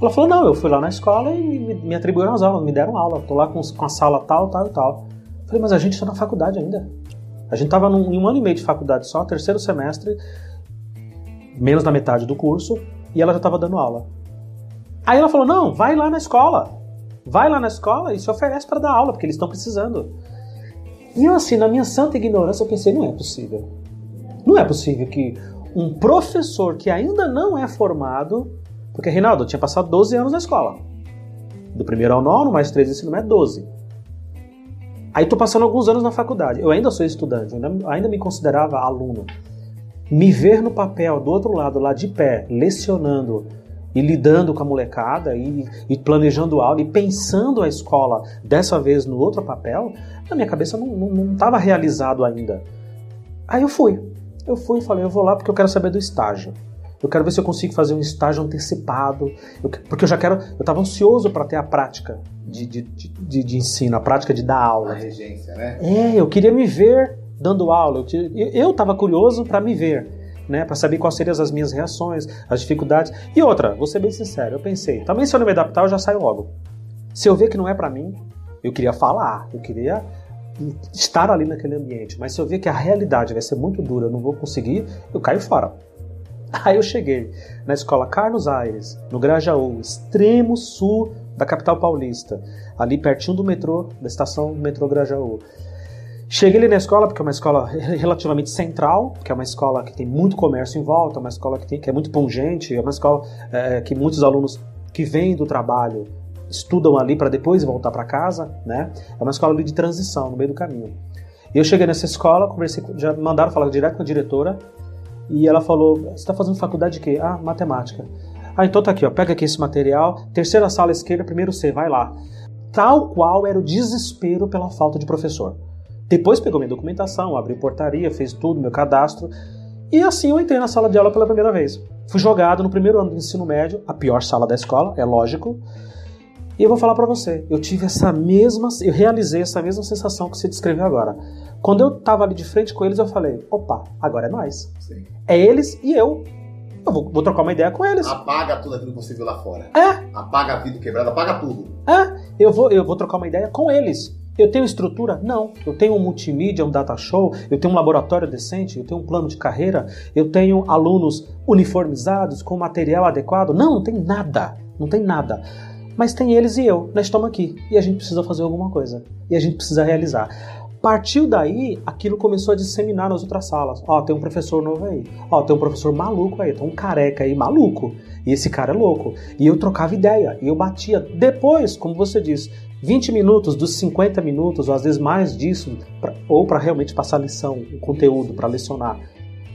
Speaker 1: Ela falou, não, eu fui lá na escola e me, me atribuíram as aulas, me deram aula, tô lá com, com a sala tal, tal e tal. Eu falei, mas a gente está na faculdade ainda. A gente estava em um ano e meio de faculdade só, terceiro semestre, menos da metade do curso, e ela já estava dando aula. Aí ela falou, não, vai lá na escola. Vai lá na escola e se oferece para dar aula, porque eles estão precisando. E eu, assim, na minha santa ignorância, eu pensei, não é possível. Não é possível que um professor que ainda não é formado porque, Reinaldo, eu tinha passado 12 anos na escola. Do primeiro ao nono, mais 3 de ensino médio, 12. Aí tô passando alguns anos na faculdade. Eu ainda sou estudante, ainda, ainda me considerava aluno. Me ver no papel do outro lado, lá de pé, lecionando e lidando com a molecada e, e, planejando aula e pensando a escola dessa vez no outro papel, na minha cabeça não estava realizado ainda. Aí eu fui. Eu fui e falei, eu vou lá porque eu quero saber do estágio. Eu quero ver se eu consigo fazer um estágio antecipado. Eu, porque eu já quero. Eu estava ansioso para ter a prática de, de, de, de, ensino, a prática de dar aula. A
Speaker 2: regência, né?
Speaker 1: É, eu queria me ver dando aula. Eu estava curioso para me ver. Né, para saber quais seriam as minhas reações, as dificuldades. E outra, vou ser bem sincero, eu pensei, também se eu não me adaptar, eu já saio logo. Se eu ver que não é para mim, eu queria falar, eu queria estar ali naquele ambiente, mas se eu ver que a realidade vai ser muito dura, eu não vou conseguir, eu caio fora. Aí eu cheguei na escola Carlos Aires, no Grajaú, extremo sul da capital paulista, ali pertinho do metrô, da estação do metrô Grajaú. Cheguei ali na escola, porque é uma escola relativamente central, que é uma escola que tem muito comércio em volta, uma escola que, tem, que é muito pungente, é uma escola é, que muitos alunos que vêm do trabalho estudam ali para depois voltar para casa, né? É uma escola ali de transição, no meio do caminho. E eu cheguei nessa escola, conversei, já mandaram falar direto com a diretora, e ela falou: Você está fazendo faculdade de quê? Ah, matemática. Ah, então tá aqui, ó. Pega aqui esse material. Terceira sala esquerda, primeiro C, vai lá. Tal qual era o desespero pela falta de professor. Depois pegou minha documentação, abriu portaria, fez tudo, meu cadastro. E assim eu entrei na sala de aula pela primeira vez. Fui jogado no primeiro ano do ensino médio, a pior sala da escola, é lógico. E eu vou falar para você, eu tive essa mesma, eu realizei essa mesma sensação que você descreveu agora. Quando eu tava ali de frente com eles, eu falei: opa, agora é nós. Sim. É eles e eu. Eu vou, vou, trocar uma ideia com eles.
Speaker 2: Apaga tudo aquilo que você viu lá fora.
Speaker 1: É.
Speaker 2: Apaga a vida quebrada, apaga tudo.
Speaker 1: É. Eu vou, eu vou trocar uma ideia com eles. Eu tenho estrutura? Não. Eu tenho um multimídia, um data show, eu tenho um laboratório decente, eu tenho um plano de carreira, eu tenho alunos uniformizados, com material adequado. Não, não tem nada. Não tem nada. Mas tem eles e eu. Nós estamos aqui. E a gente precisa fazer alguma coisa. E a gente precisa realizar. Partiu daí, aquilo começou a disseminar nas outras salas. Ó, tem um professor novo aí. Ó, tem um professor maluco aí, tem um careca aí maluco. E esse cara é louco. E eu trocava ideia, e eu batia. Depois, como você disse, 20 minutos dos 50 minutos, ou às vezes mais disso, pra, ou para realmente passar lição, o conteúdo, para lecionar.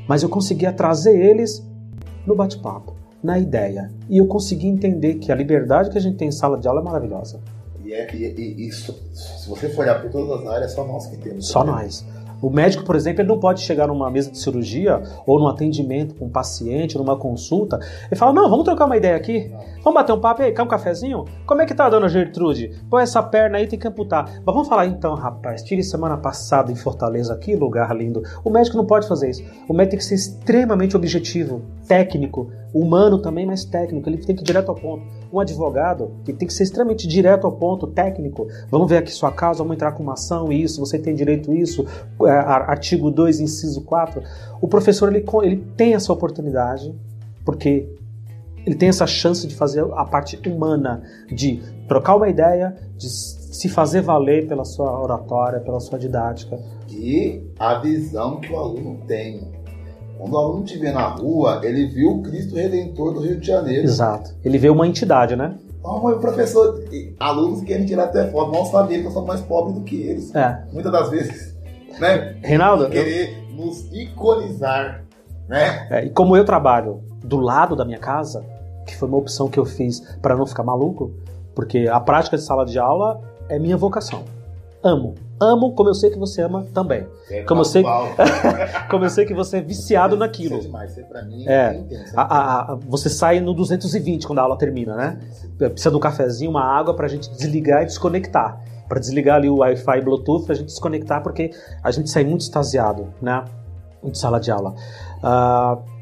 Speaker 1: Mas eu conseguia trazer eles no bate-papo, na ideia. E eu conseguia entender que a liberdade que a gente tem em sala de aula é maravilhosa.
Speaker 2: E, é, e, e isso, se você for olhar por todas as áreas, é só nós que temos.
Speaker 1: Só nós. O médico, por exemplo, ele não pode chegar numa mesa de cirurgia ou num atendimento com um paciente, numa consulta, e falar: Não, vamos trocar uma ideia aqui. Vamos bater um papo aí, quer um cafezinho? Como é que tá, dona Gertrude? Pô, essa perna aí tem que amputar. Mas vamos falar então, rapaz. Tive semana passada em Fortaleza, que lugar lindo. O médico não pode fazer isso. O médico tem que ser extremamente objetivo, técnico, humano também, mas técnico. Ele tem que ir direto ao ponto. Um advogado que tem que ser extremamente direto ao ponto, técnico. Vamos ver aqui sua causa, vamos entrar com uma ação, isso, você tem direito a isso, é, artigo 2, inciso 4. O professor ele, ele tem essa oportunidade, porque ele tem essa chance de fazer a parte humana, de trocar uma ideia, de se fazer valer pela sua oratória, pela sua didática.
Speaker 2: E a visão que o aluno tem. Quando o aluno vê na rua, ele viu o Cristo Redentor do Rio de Janeiro.
Speaker 1: Exato. Ele vê uma entidade, né?
Speaker 2: Mas o professor, alunos querem tirar até foto, não sabem que eu sou mais pobre do que eles.
Speaker 1: É.
Speaker 2: Muitas das vezes. Né?
Speaker 1: Reinaldo?
Speaker 2: Querer eu... nos iconizar. Né?
Speaker 1: É, e como eu trabalho do lado da minha casa, que foi uma opção que eu fiz para não ficar maluco, porque a prática de sala de aula é minha vocação. Amo. Amo como eu sei que você ama também. É, como, eu sei, como eu sei que você é viciado naquilo.
Speaker 2: Isso é demais. Isso é pra mim
Speaker 1: é, é a, a, a, Você sai no 220 quando a aula termina, né? Precisa de um cafezinho, uma água pra gente desligar e desconectar. Para desligar ali o Wi-Fi e Bluetooth, pra gente desconectar, porque a gente sai muito extasiado, né? De sala de aula. Uh,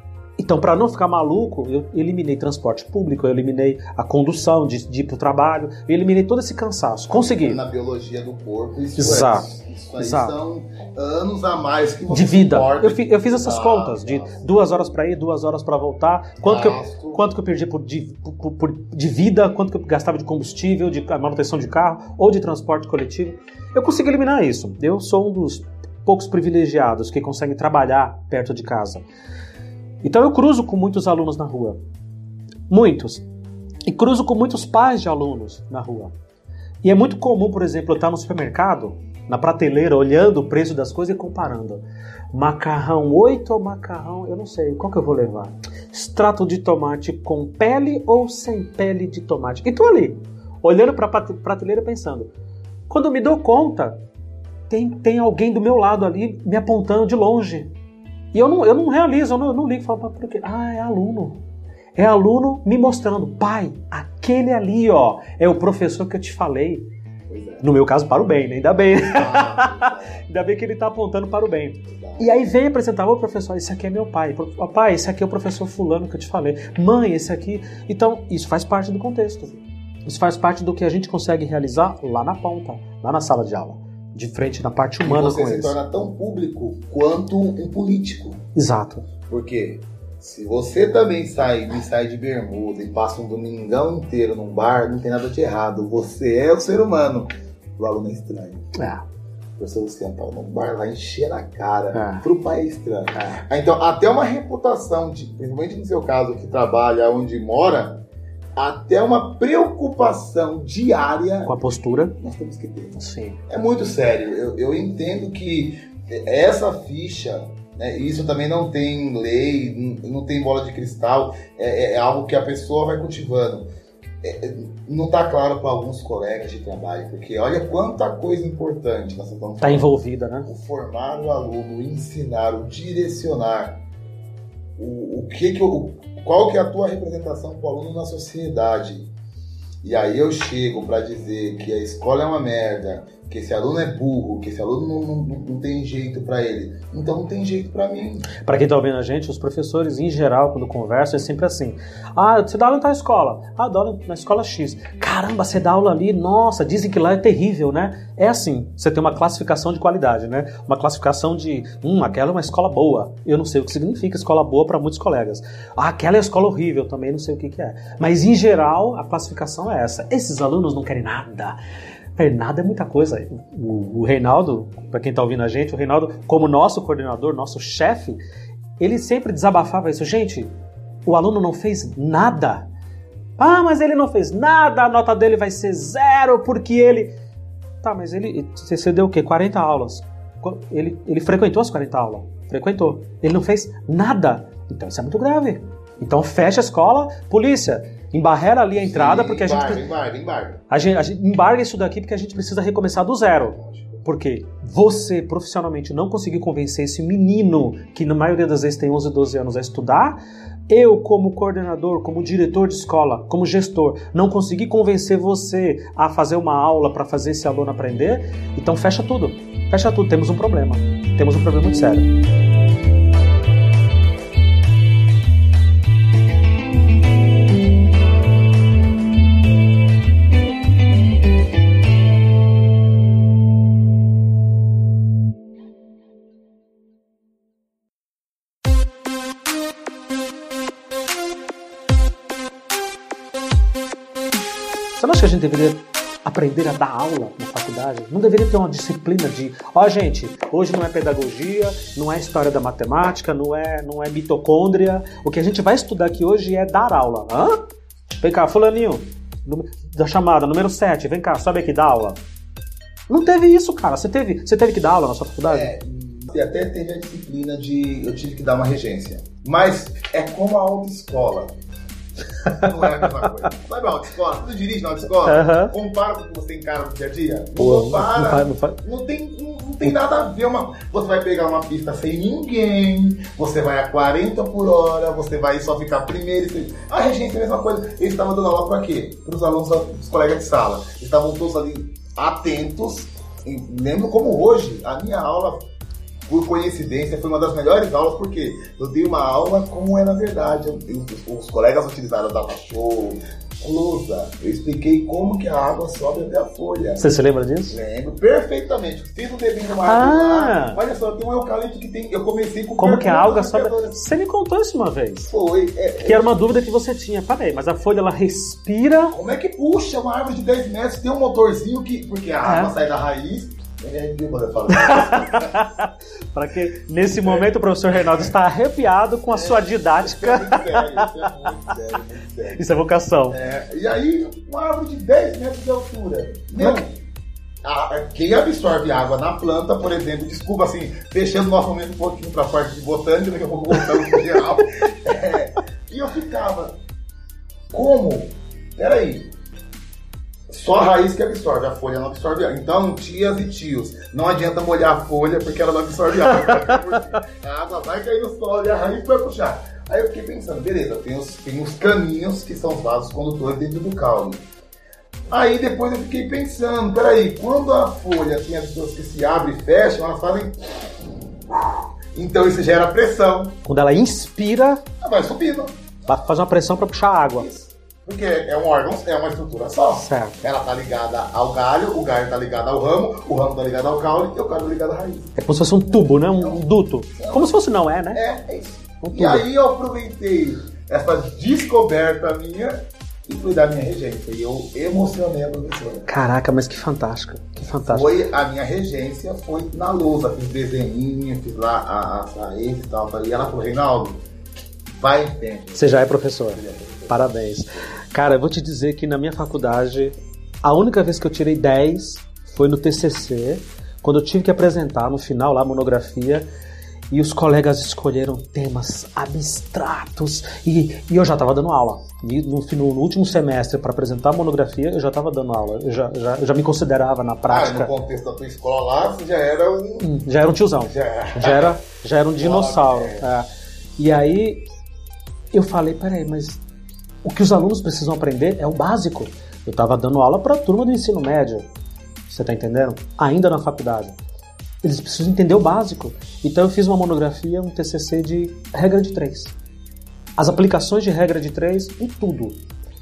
Speaker 1: então, para não ficar maluco, eu eliminei transporte público, eu eliminei a condução de, de ir para o trabalho, eu eliminei todo esse cansaço. Consegui.
Speaker 2: Na biologia do corpo, isso
Speaker 1: Exato.
Speaker 2: é. Isso Exato. são anos a mais que você
Speaker 1: De vida. Eu, fi, eu, fiz essas ah, contas, de duas horas para ir, duas horas para voltar. Quanto que, eu, quanto que eu perdi por de, por, por, de vida, quanto que eu gastava de combustível, de manutenção de carro ou de transporte coletivo. Eu consegui eliminar isso. Eu sou um dos poucos privilegiados que conseguem trabalhar perto de casa. Então eu cruzo com muitos alunos na rua. Muitos. E cruzo com muitos pais de alunos na rua. E é muito comum, por exemplo, eu estar no supermercado, na prateleira, olhando o preço das coisas e comparando. Macarrão 8 ou macarrão, eu não sei, qual que eu vou levar? Extrato de tomate com pele ou sem pele de tomate? E tô ali, olhando para a prateleira pensando. Quando me dou conta, tem, tem alguém do meu lado ali me apontando de longe. E eu não, eu não realizo, eu não, eu não ligo, falo, por quê? Ah, é aluno. É aluno me mostrando, pai, aquele ali, ó, é o professor que eu te falei. É. No meu caso, para o bem, né? Ainda bem. Ah, Ainda bem que ele está apontando para o bem. E aí vem apresentar, ô professor, esse aqui é meu pai. Pai, esse aqui é o professor fulano que eu te falei. Mãe, esse aqui. Então, isso faz parte do contexto. Isso faz parte do que a gente consegue realizar lá na ponta, lá na sala de aula de frente na parte humana
Speaker 2: com eles. Você se torna tão público quanto um político.
Speaker 1: Exato.
Speaker 2: Porque se você também sai, me sai de bermuda e passa um domingão inteiro num bar, não tem nada de errado. Você é o ser humano. O aluno é estranho.
Speaker 1: É.
Speaker 2: O professor Luciano tá num bar vai encher a cara. É. Pro pai é estranho. É. Então, até uma reputação, de, principalmente no seu caso, que trabalha onde mora, até uma preocupação diária
Speaker 1: com a postura.
Speaker 2: Nós temos que ter.
Speaker 1: Sim.
Speaker 2: É muito sério. Eu, eu entendo que essa ficha, né, isso também não tem lei, não tem bola de cristal, é, é algo que a pessoa vai cultivando. É, é não está claro para alguns colegas de trabalho, porque olha quanta coisa importante nós estamos
Speaker 1: Está envolvida, né?
Speaker 2: O formar o aluno, o ensinar, o direcionar. O, o que que o, qual que é a tua representação para o aluno na sociedade? E aí eu chego para dizer que a escola é uma merda, que esse aluno é burro, que esse aluno não, não, não tem jeito para ele. Então não tem jeito para mim.
Speaker 1: Para quem está ouvindo a gente, os professores, em geral, quando conversam, é sempre assim. Ah, você dá aula em tal escola? Ah, dá aula na escola X. Caramba, você dá aula ali, nossa, dizem que lá é terrível, né? É assim, você tem uma classificação de qualidade, né? Uma classificação de, hum, aquela é uma escola boa. Eu não sei o que significa escola boa para muitos colegas. Ah, aquela é escola horrível, também não sei o que, que é. Mas, em geral, a classificação é essa. Esses alunos não querem nada Nada é muita coisa. O, o Reinaldo, para quem está ouvindo a gente, o Reinaldo, como nosso coordenador, nosso chefe, ele sempre desabafava isso. Gente, o aluno não fez nada. Ah, mas ele não fez nada, a nota dele vai ser zero porque ele. Tá, mas ele. Você deu o quê? 40 aulas. Ele, ele frequentou as 40 aulas. Frequentou. Ele não fez nada. Então isso é muito grave. Então fecha a escola, polícia, embarrera ali a entrada, Sim, porque a
Speaker 2: embarga,
Speaker 1: gente.
Speaker 2: Embarga, embarga.
Speaker 1: A gente, a gente embarga isso daqui porque a gente precisa recomeçar do zero. Porque você profissionalmente não conseguiu convencer esse menino, que na maioria das vezes tem 11, 12 anos, a estudar, eu, como coordenador, como diretor de escola, como gestor, não consegui convencer você a fazer uma aula para fazer esse aluno aprender, então fecha tudo. Fecha tudo, temos um problema. Temos um problema muito sério. Deveria aprender a dar aula na faculdade? Não deveria ter uma disciplina de, ó oh, gente, hoje não é pedagogia, não é história da matemática, não é, não é mitocôndria. O que a gente vai estudar aqui hoje é dar aula. Hã? Vem cá, fulaninho, da chamada, número 7, vem cá, sobe aqui, dá aula. Não teve isso, cara. Você teve, você teve que dar aula na sua faculdade?
Speaker 2: É, até teve a disciplina de eu tive que dar uma regência. Mas é como a autoescola. Não é a mesma coisa. Sabe a autoescola? Você dirige na autoescola? Compara com o que você encara no dia a dia? Pô, não compara. Não, não, não, tem, não, não, tem nada a ver. Uma, você vai pegar uma pista sem ninguém, você vai a 40 por hora, você vai só ficar primeiro. A regência é a mesma coisa. Eles estavam dando aula para quê? Para os alunos, os colegas de sala. Eles estavam todos ali atentos. E lembro como hoje, a minha aula por coincidência, foi uma das melhores aulas, porque eu dei uma aula como é na verdade. Eu, eu, os colegas utilizaram data show, closa. Eu expliquei como que a água sobe até a folha.
Speaker 1: Você se lembra disso?
Speaker 2: Lembro perfeitamente. Fiz um desenho uma ah. Olha só, tem um eucalipto que tem. Eu comecei com
Speaker 1: Como que a água sobe. Você me contou isso uma vez.
Speaker 2: Foi. É,
Speaker 1: que é... era uma dúvida que você tinha. Peraí, mas a folha ela respira.
Speaker 2: Como é que puxa uma árvore de 10 metros? Tem um motorzinho que. Porque a água é. sai da raiz
Speaker 1: Para que nesse momento o professor Reinaldo está arrepiado com a sua didática. Isso é, sério, isso é é vocação.
Speaker 2: É, e aí, uma árvore de 10 metros de altura. Meu, a, quem absorve água na planta, por exemplo, desculpa assim, fechando nosso momento um pouquinho para a parte de botânica, daqui a pouco voltando pro geral. É, e eu ficava, como? Peraí, só a raiz que absorve, a folha não absorve água. Então, tias e tios, não adianta molhar a folha porque ela não absorve água. a água vai cair no solo e a raiz vai puxar. Aí eu fiquei pensando, beleza, tem os, tem os caminhos que são os vasos condutores dentro do caule. Aí depois eu fiquei pensando, peraí, quando a folha tem as pessoas que se abrem e fecham, elas fazem. Então isso gera pressão.
Speaker 1: Quando ela inspira.
Speaker 2: Ela vai subindo.
Speaker 1: Fazer uma pressão para puxar água. Isso.
Speaker 2: Porque é um órgão, é uma estrutura só.
Speaker 1: Certo.
Speaker 2: Ela tá ligada ao galho, o galho tá ligado ao ramo, o ramo tá ligado ao caule e o caule tá ligado à raiz.
Speaker 1: É como se fosse um tubo, né? Um, um duto. Como se fosse não é, né?
Speaker 2: É, é isso. Um e aí eu aproveitei essa descoberta minha e fui dar minha regência. E eu emocionei a professora.
Speaker 1: Caraca, mas que fantástico. Que fantástico.
Speaker 2: Foi a minha regência, foi na lousa. Fiz desenhinho, fiz lá a, a, a e tal, tal. E ela falou, Reinaldo, vai em frente.
Speaker 1: Você já é professor. Parabéns. Cara, eu vou te dizer que na minha faculdade, a única vez que eu tirei 10 foi no TCC, quando eu tive que apresentar no final lá a monografia e os colegas escolheram temas abstratos e, e eu já estava dando aula. E no, no, no último semestre, para apresentar a monografia, eu já estava dando aula. Eu já, já, eu já me considerava na prática.
Speaker 2: Ah, no contexto da tua escola lá, você já era um.
Speaker 1: Hum, já era um tiozão. Já, já era, já era um dinossauro. É. E aí eu falei: peraí, mas o que os alunos precisam aprender é o básico. Eu estava dando aula para a turma do ensino médio, você está entendendo? Ainda na faculdade. Eles precisam entender o básico. Então eu fiz uma monografia, um TCC de regra de três. As aplicações de regra de três em tudo.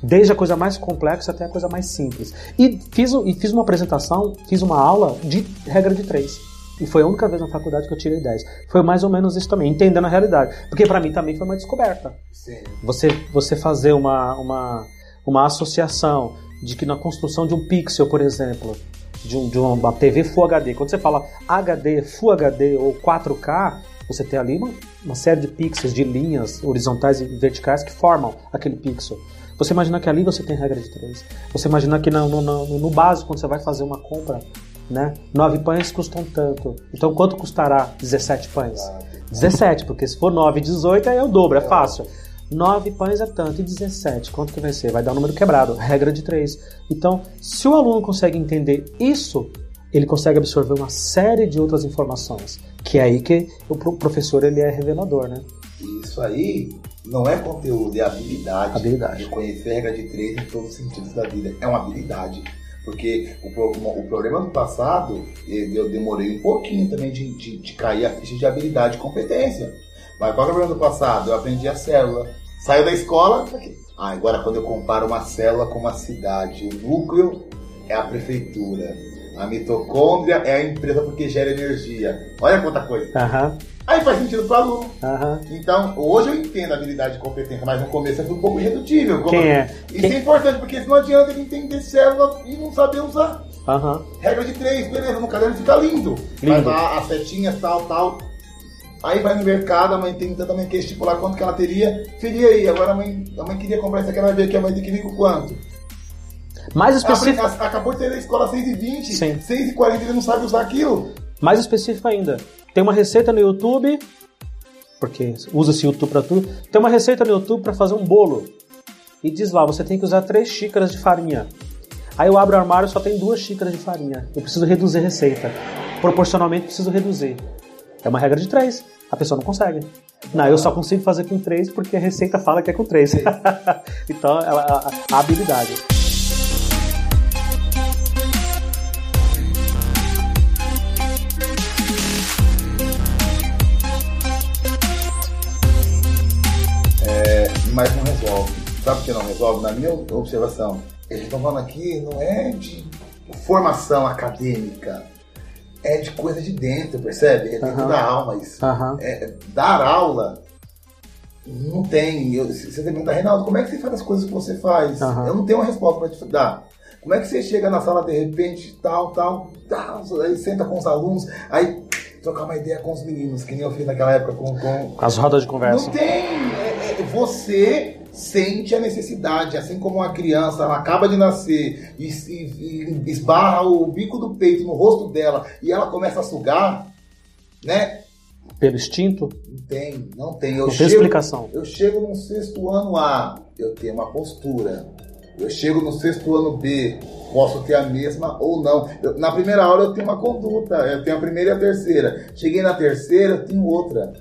Speaker 1: Desde a coisa mais complexa até a coisa mais simples. E fiz, e fiz uma apresentação, fiz uma aula de regra de três. E foi a única vez na faculdade que eu tirei 10. Foi mais ou menos isso também, entendendo a realidade. Porque para mim também foi uma descoberta.
Speaker 2: Sim.
Speaker 1: Você, você fazer uma, uma, uma associação de que na construção de um pixel, por exemplo, de, um, de uma TV Full HD, quando você fala HD, Full HD ou 4K, você tem ali uma, uma série de pixels, de linhas horizontais e verticais que formam aquele pixel. Você imagina que ali você tem regra de três. Você imagina que no, no, no, no básico, quando você vai fazer uma compra, né? Nove pães custam tanto. Então quanto custará 17 pães? 17, porque se for 9 18 aí é o dobro, é fácil. 9 pães é tanto e 17, quanto que vai ser? Vai dar um número quebrado, regra de 3. Então, se o aluno consegue entender isso, ele consegue absorver uma série de outras informações, que é aí que o professor ele é revelador, né?
Speaker 2: Isso aí não é conteúdo, é habilidade.
Speaker 1: Habilidade.
Speaker 2: De conhecer a regra de 3 em todos os sentidos da vida. É uma habilidade. Porque o, o problema do passado, eu demorei um pouquinho também de, de, de cair a ficha de habilidade e competência. Mas qual é o problema do passado? Eu aprendi a célula. Saiu da escola, ah, agora quando eu comparo uma célula com uma cidade, o núcleo é a prefeitura. A mitocôndria é a empresa porque gera energia. Olha quanta coisa.
Speaker 1: Uhum.
Speaker 2: Aí faz sentido para o aluno. Uhum. Então, hoje eu entendo a habilidade de competência, mas no começo é um pouco irredutível.
Speaker 1: Quem é?
Speaker 2: Isso Quem... é importante, porque não adianta ele entender célula e não saber usar. Uhum. Regra de três, beleza, no caderno fica lindo. lindo. Vai lá, as setinhas, tal, tal. Aí vai no mercado, a mãe tem também que estipular quanto que ela teria. Filha aí, agora a mãe, a mãe queria comprar isso aqui, ela vê que a mãe tem que vir com quanto?
Speaker 1: Mais específico.
Speaker 2: Acabou de ter a escola 6h20, 6h40 ele não sabe usar aquilo.
Speaker 1: Mais específico ainda. Tem uma receita no YouTube, porque usa-se YouTube para tudo. Tem uma receita no YouTube para fazer um bolo. E diz lá, você tem que usar 3 xícaras de farinha. Aí eu abro o armário só tem duas xícaras de farinha. Eu preciso reduzir a receita. Proporcionalmente preciso reduzir. É uma regra de três. A pessoa não consegue. Não, eu só consigo fazer com três porque a receita fala que é com três. então, ela, a, a habilidade.
Speaker 2: Mas não resolve. Sabe por que não resolve? Na minha observação, eles estão falando aqui não é de formação acadêmica, é de coisa de dentro, percebe? É dentro uhum. da alma isso. Uhum. É, dar aula não tem. Eu, você pergunta, Reinaldo, como é que você faz as coisas que você faz? Uhum. Eu não tenho uma resposta para te dar. Como é que você chega na sala de repente, tal, tal, tal, aí senta com os alunos, aí trocar uma ideia com os meninos, que nem eu fiz naquela época com. com...
Speaker 1: As rodas de conversa.
Speaker 2: Não tem! É, é, você sente a necessidade, assim como uma criança, ela acaba de nascer e, e, e esbarra o bico do peito no rosto dela e ela começa a sugar, né?
Speaker 1: Pelo instinto?
Speaker 2: Não tem, não tem.
Speaker 1: Eu não chego, tem explicação.
Speaker 2: Eu chego no sexto ano A, eu tenho uma postura. Eu chego no sexto ano B, posso ter a mesma ou não. Eu, na primeira aula eu tenho uma conduta, eu tenho a primeira e a terceira. Cheguei na terceira, eu tenho outra.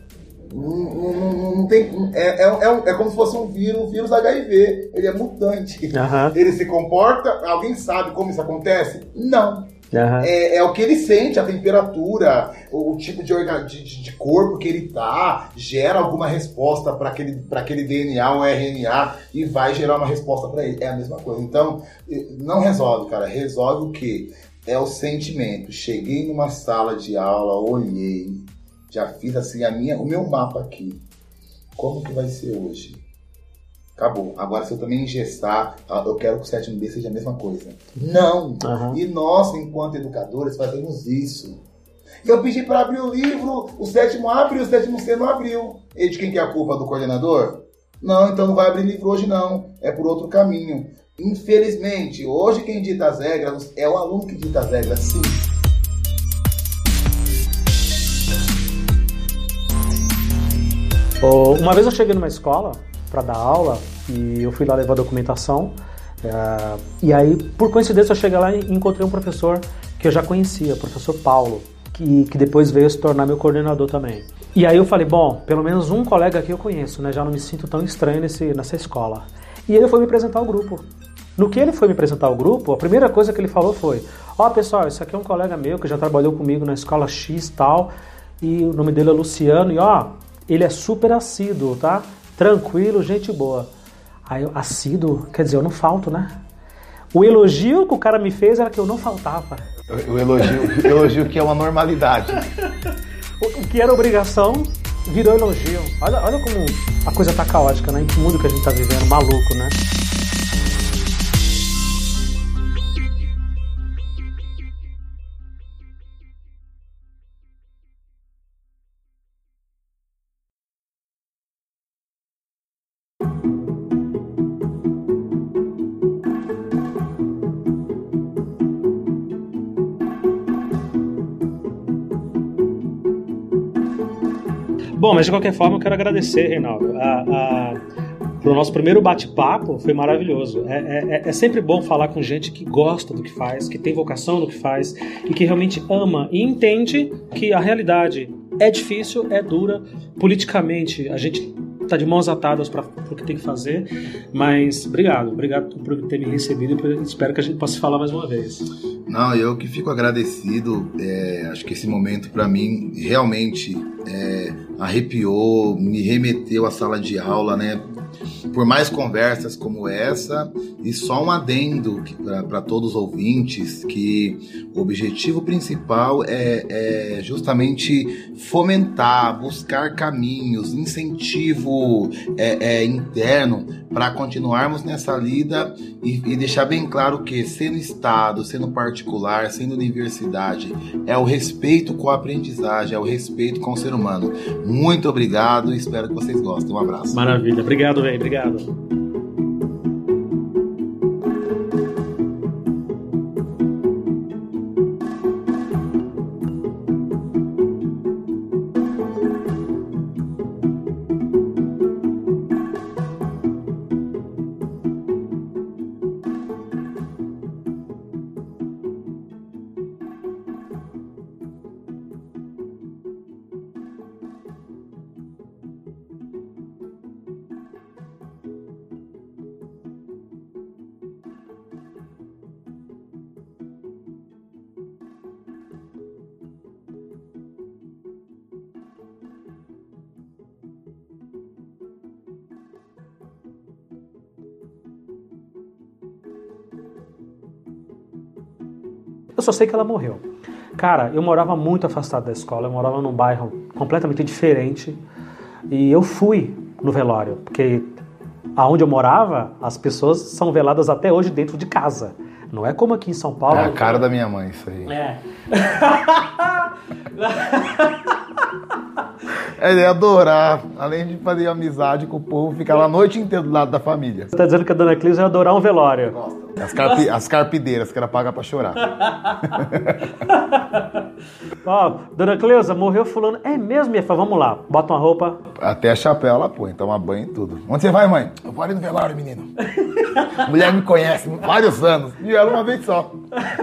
Speaker 2: Não, não, não, tem, é, é, é, é, como se fosse um vírus, um vírus HIV. Ele é mutante. Uhum. Ele se comporta. Alguém sabe como isso acontece? Não. Uhum. É, é, o que ele sente, a temperatura, o, o tipo de, de, de, corpo que ele tá, gera alguma resposta para aquele, aquele DNA ou RNA e vai gerar uma resposta para ele. É a mesma coisa. Então, não resolve, cara. Resolve o que? É o sentimento. Cheguei numa sala de aula, olhei, já fiz assim a minha, o meu mapa aqui. Como que vai ser hoje? Acabou. Agora, se eu também ingestar, ah, eu quero que o sétimo B seja a mesma coisa. Não! Uhum. E nós, enquanto educadores, fazemos isso. Eu pedi para abrir o livro, o sétimo abre o sétimo C não abriu. E de quem que é a culpa? Do coordenador? Não, então não vai abrir livro hoje não. É por outro caminho. Infelizmente, hoje quem dita as regras é o aluno que dita as regras, sim.
Speaker 1: Uma vez eu cheguei numa escola para dar aula e eu fui lá levar documentação. É, e aí, por coincidência, eu cheguei lá e encontrei um professor que eu já conhecia, o professor Paulo, que, que depois veio se tornar meu coordenador também. E aí eu falei, bom, pelo menos um colega aqui eu conheço, né? Já não me sinto tão estranho nesse, nessa escola. E ele foi me apresentar o grupo. No que ele foi me apresentar o grupo, a primeira coisa que ele falou foi: Ó, oh, pessoal, esse aqui é um colega meu que já trabalhou comigo na escola X tal, e o nome dele é Luciano, e ó, ele é super assíduo, tá? Tranquilo, gente boa. Aí, assíduo, quer dizer, eu não falto, né? O elogio que o cara me fez era que eu não faltava.
Speaker 2: O elogio, o elogio que é uma normalidade.
Speaker 1: o que era obrigação virou elogio. Olha, olha como a coisa tá caótica, né? Em que mundo que a gente tá vivendo, maluco, né? Bom, mas de qualquer forma eu quero agradecer, Reinaldo. A, a, o nosso primeiro bate-papo foi maravilhoso. É, é, é, é, sempre bom falar com gente que gosta do que faz, que tem vocação no que faz e que realmente ama e entende que a realidade é difícil, é dura. Politicamente, a gente está de mãos atadas para o que tem que fazer. Mas obrigado, obrigado por ter me recebido e espero que a gente possa falar mais uma vez.
Speaker 2: Não, eu que fico agradecido. É, acho que esse momento para mim realmente é, arrepiou, me remeteu à sala de aula, né? Por mais conversas como essa e só um adendo para todos os ouvintes que o objetivo principal é, é justamente fomentar, buscar caminhos, incentivo é, é interno para continuarmos nessa lida e, e, deixar bem claro que sendo Estado, sendo particular, sendo universidade, é o respeito com a aprendizagem, é o respeito com o ser humano. Muito obrigado, espero que vocês gostem. Um abraço.
Speaker 1: Maravilha, obrigado, velho, obrigado. Só sei que ela morreu. Cara, eu morava muito afastado da escola, eu morava num bairro completamente diferente e eu fui no velório, porque aonde eu morava, as pessoas são veladas até hoje dentro de casa. Não é como aqui em São Paulo.
Speaker 2: É a cara da minha mãe, isso aí. É. Ele ia adorar, além de fazer amizade com o povo, ficar lá a noite inteira do lado da família.
Speaker 1: Você tá dizendo que a dona Clis ia adorar um velório.
Speaker 2: As, carpi, as carpideiras, que ela paga pra chorar.
Speaker 1: Ó, dona Cleusa, morreu fulano. É mesmo, minha Vamos lá, bota uma roupa.
Speaker 2: Até chapéu ela põe, toma banho e tudo. Onde você vai, mãe? Eu vou ali no velório, menino. Mulher me conhece vários anos. E ela uma vez só.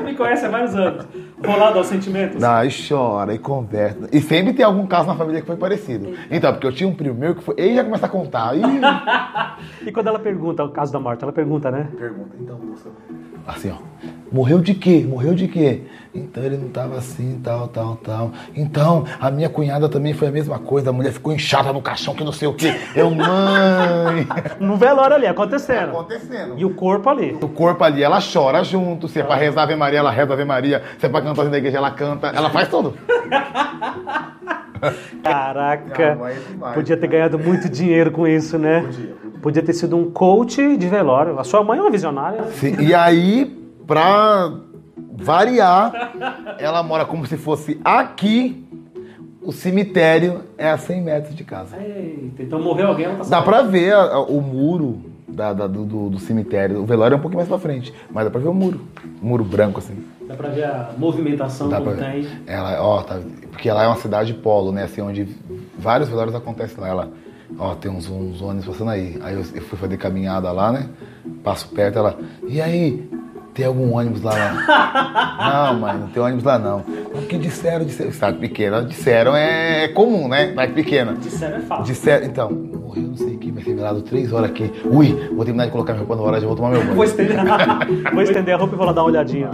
Speaker 1: me conhece há vários anos. Rolado aos sentimentos.
Speaker 2: Dá, e chora, e conversa. E sempre tem algum caso na família que foi parecido. Então, porque eu tinha um primo meu que foi. Ele já começa a contar. E,
Speaker 1: e quando ela pergunta o caso da morte, ela pergunta, né?
Speaker 2: Pergunta, então, moça. Assim, ó. Morreu de quê? Morreu de quê? Então ele não estava assim, tal, tal, tal. Então, a minha cunhada também foi a mesma coisa. A mulher ficou inchada no caixão, que não sei o quê. Eu, mãe.
Speaker 1: No velório ali, acontecendo.
Speaker 2: Acontecendo.
Speaker 1: E o corpo ali.
Speaker 2: O corpo ali, ela chora junto. Se é pra rezar Ave Maria, ela reza Ave Maria. Se é pra cantar na igreja, ela canta. Ela faz tudo.
Speaker 1: Caraca. É podia ter ganhado muito dinheiro com isso, né? Podia, podia. podia ter sido um coach de velório. A sua mãe é uma visionária.
Speaker 2: Sim. E aí, pra variar, ela mora como se fosse aqui. O cemitério é a 100 metros de casa.
Speaker 1: Eita, então morreu alguém, tá
Speaker 2: Dá pra ver a, a, o muro da, da, do, do, cemitério. O velório é um pouquinho mais pra frente, mas dá pra ver o muro. O muro branco, assim.
Speaker 1: Dá pra ver a movimentação dá que tem.
Speaker 2: Ela, ó, tá, porque ela é uma cidade polo, né? Assim, onde vários velórios acontecem lá. Ela, ó, tem uns, uns ônibus passando aí. Aí eu, eu fui fazer caminhada lá, né? Passo perto, ela, e aí? Tem algum ônibus lá? não, mãe, não tem ônibus lá não. O que disseram, disseram, cidade pequena, disseram é, é comum, né? Cidade pequena.
Speaker 1: Disseram é fácil.
Speaker 2: Disseram, então, morreu não sei o que, velado três horas aqui. Ui, vou terminar de colocar minha roupa no hora, já vou tomar meu banho.
Speaker 1: Vou estender, vou estender a roupa e vou lá dar uma olhadinha.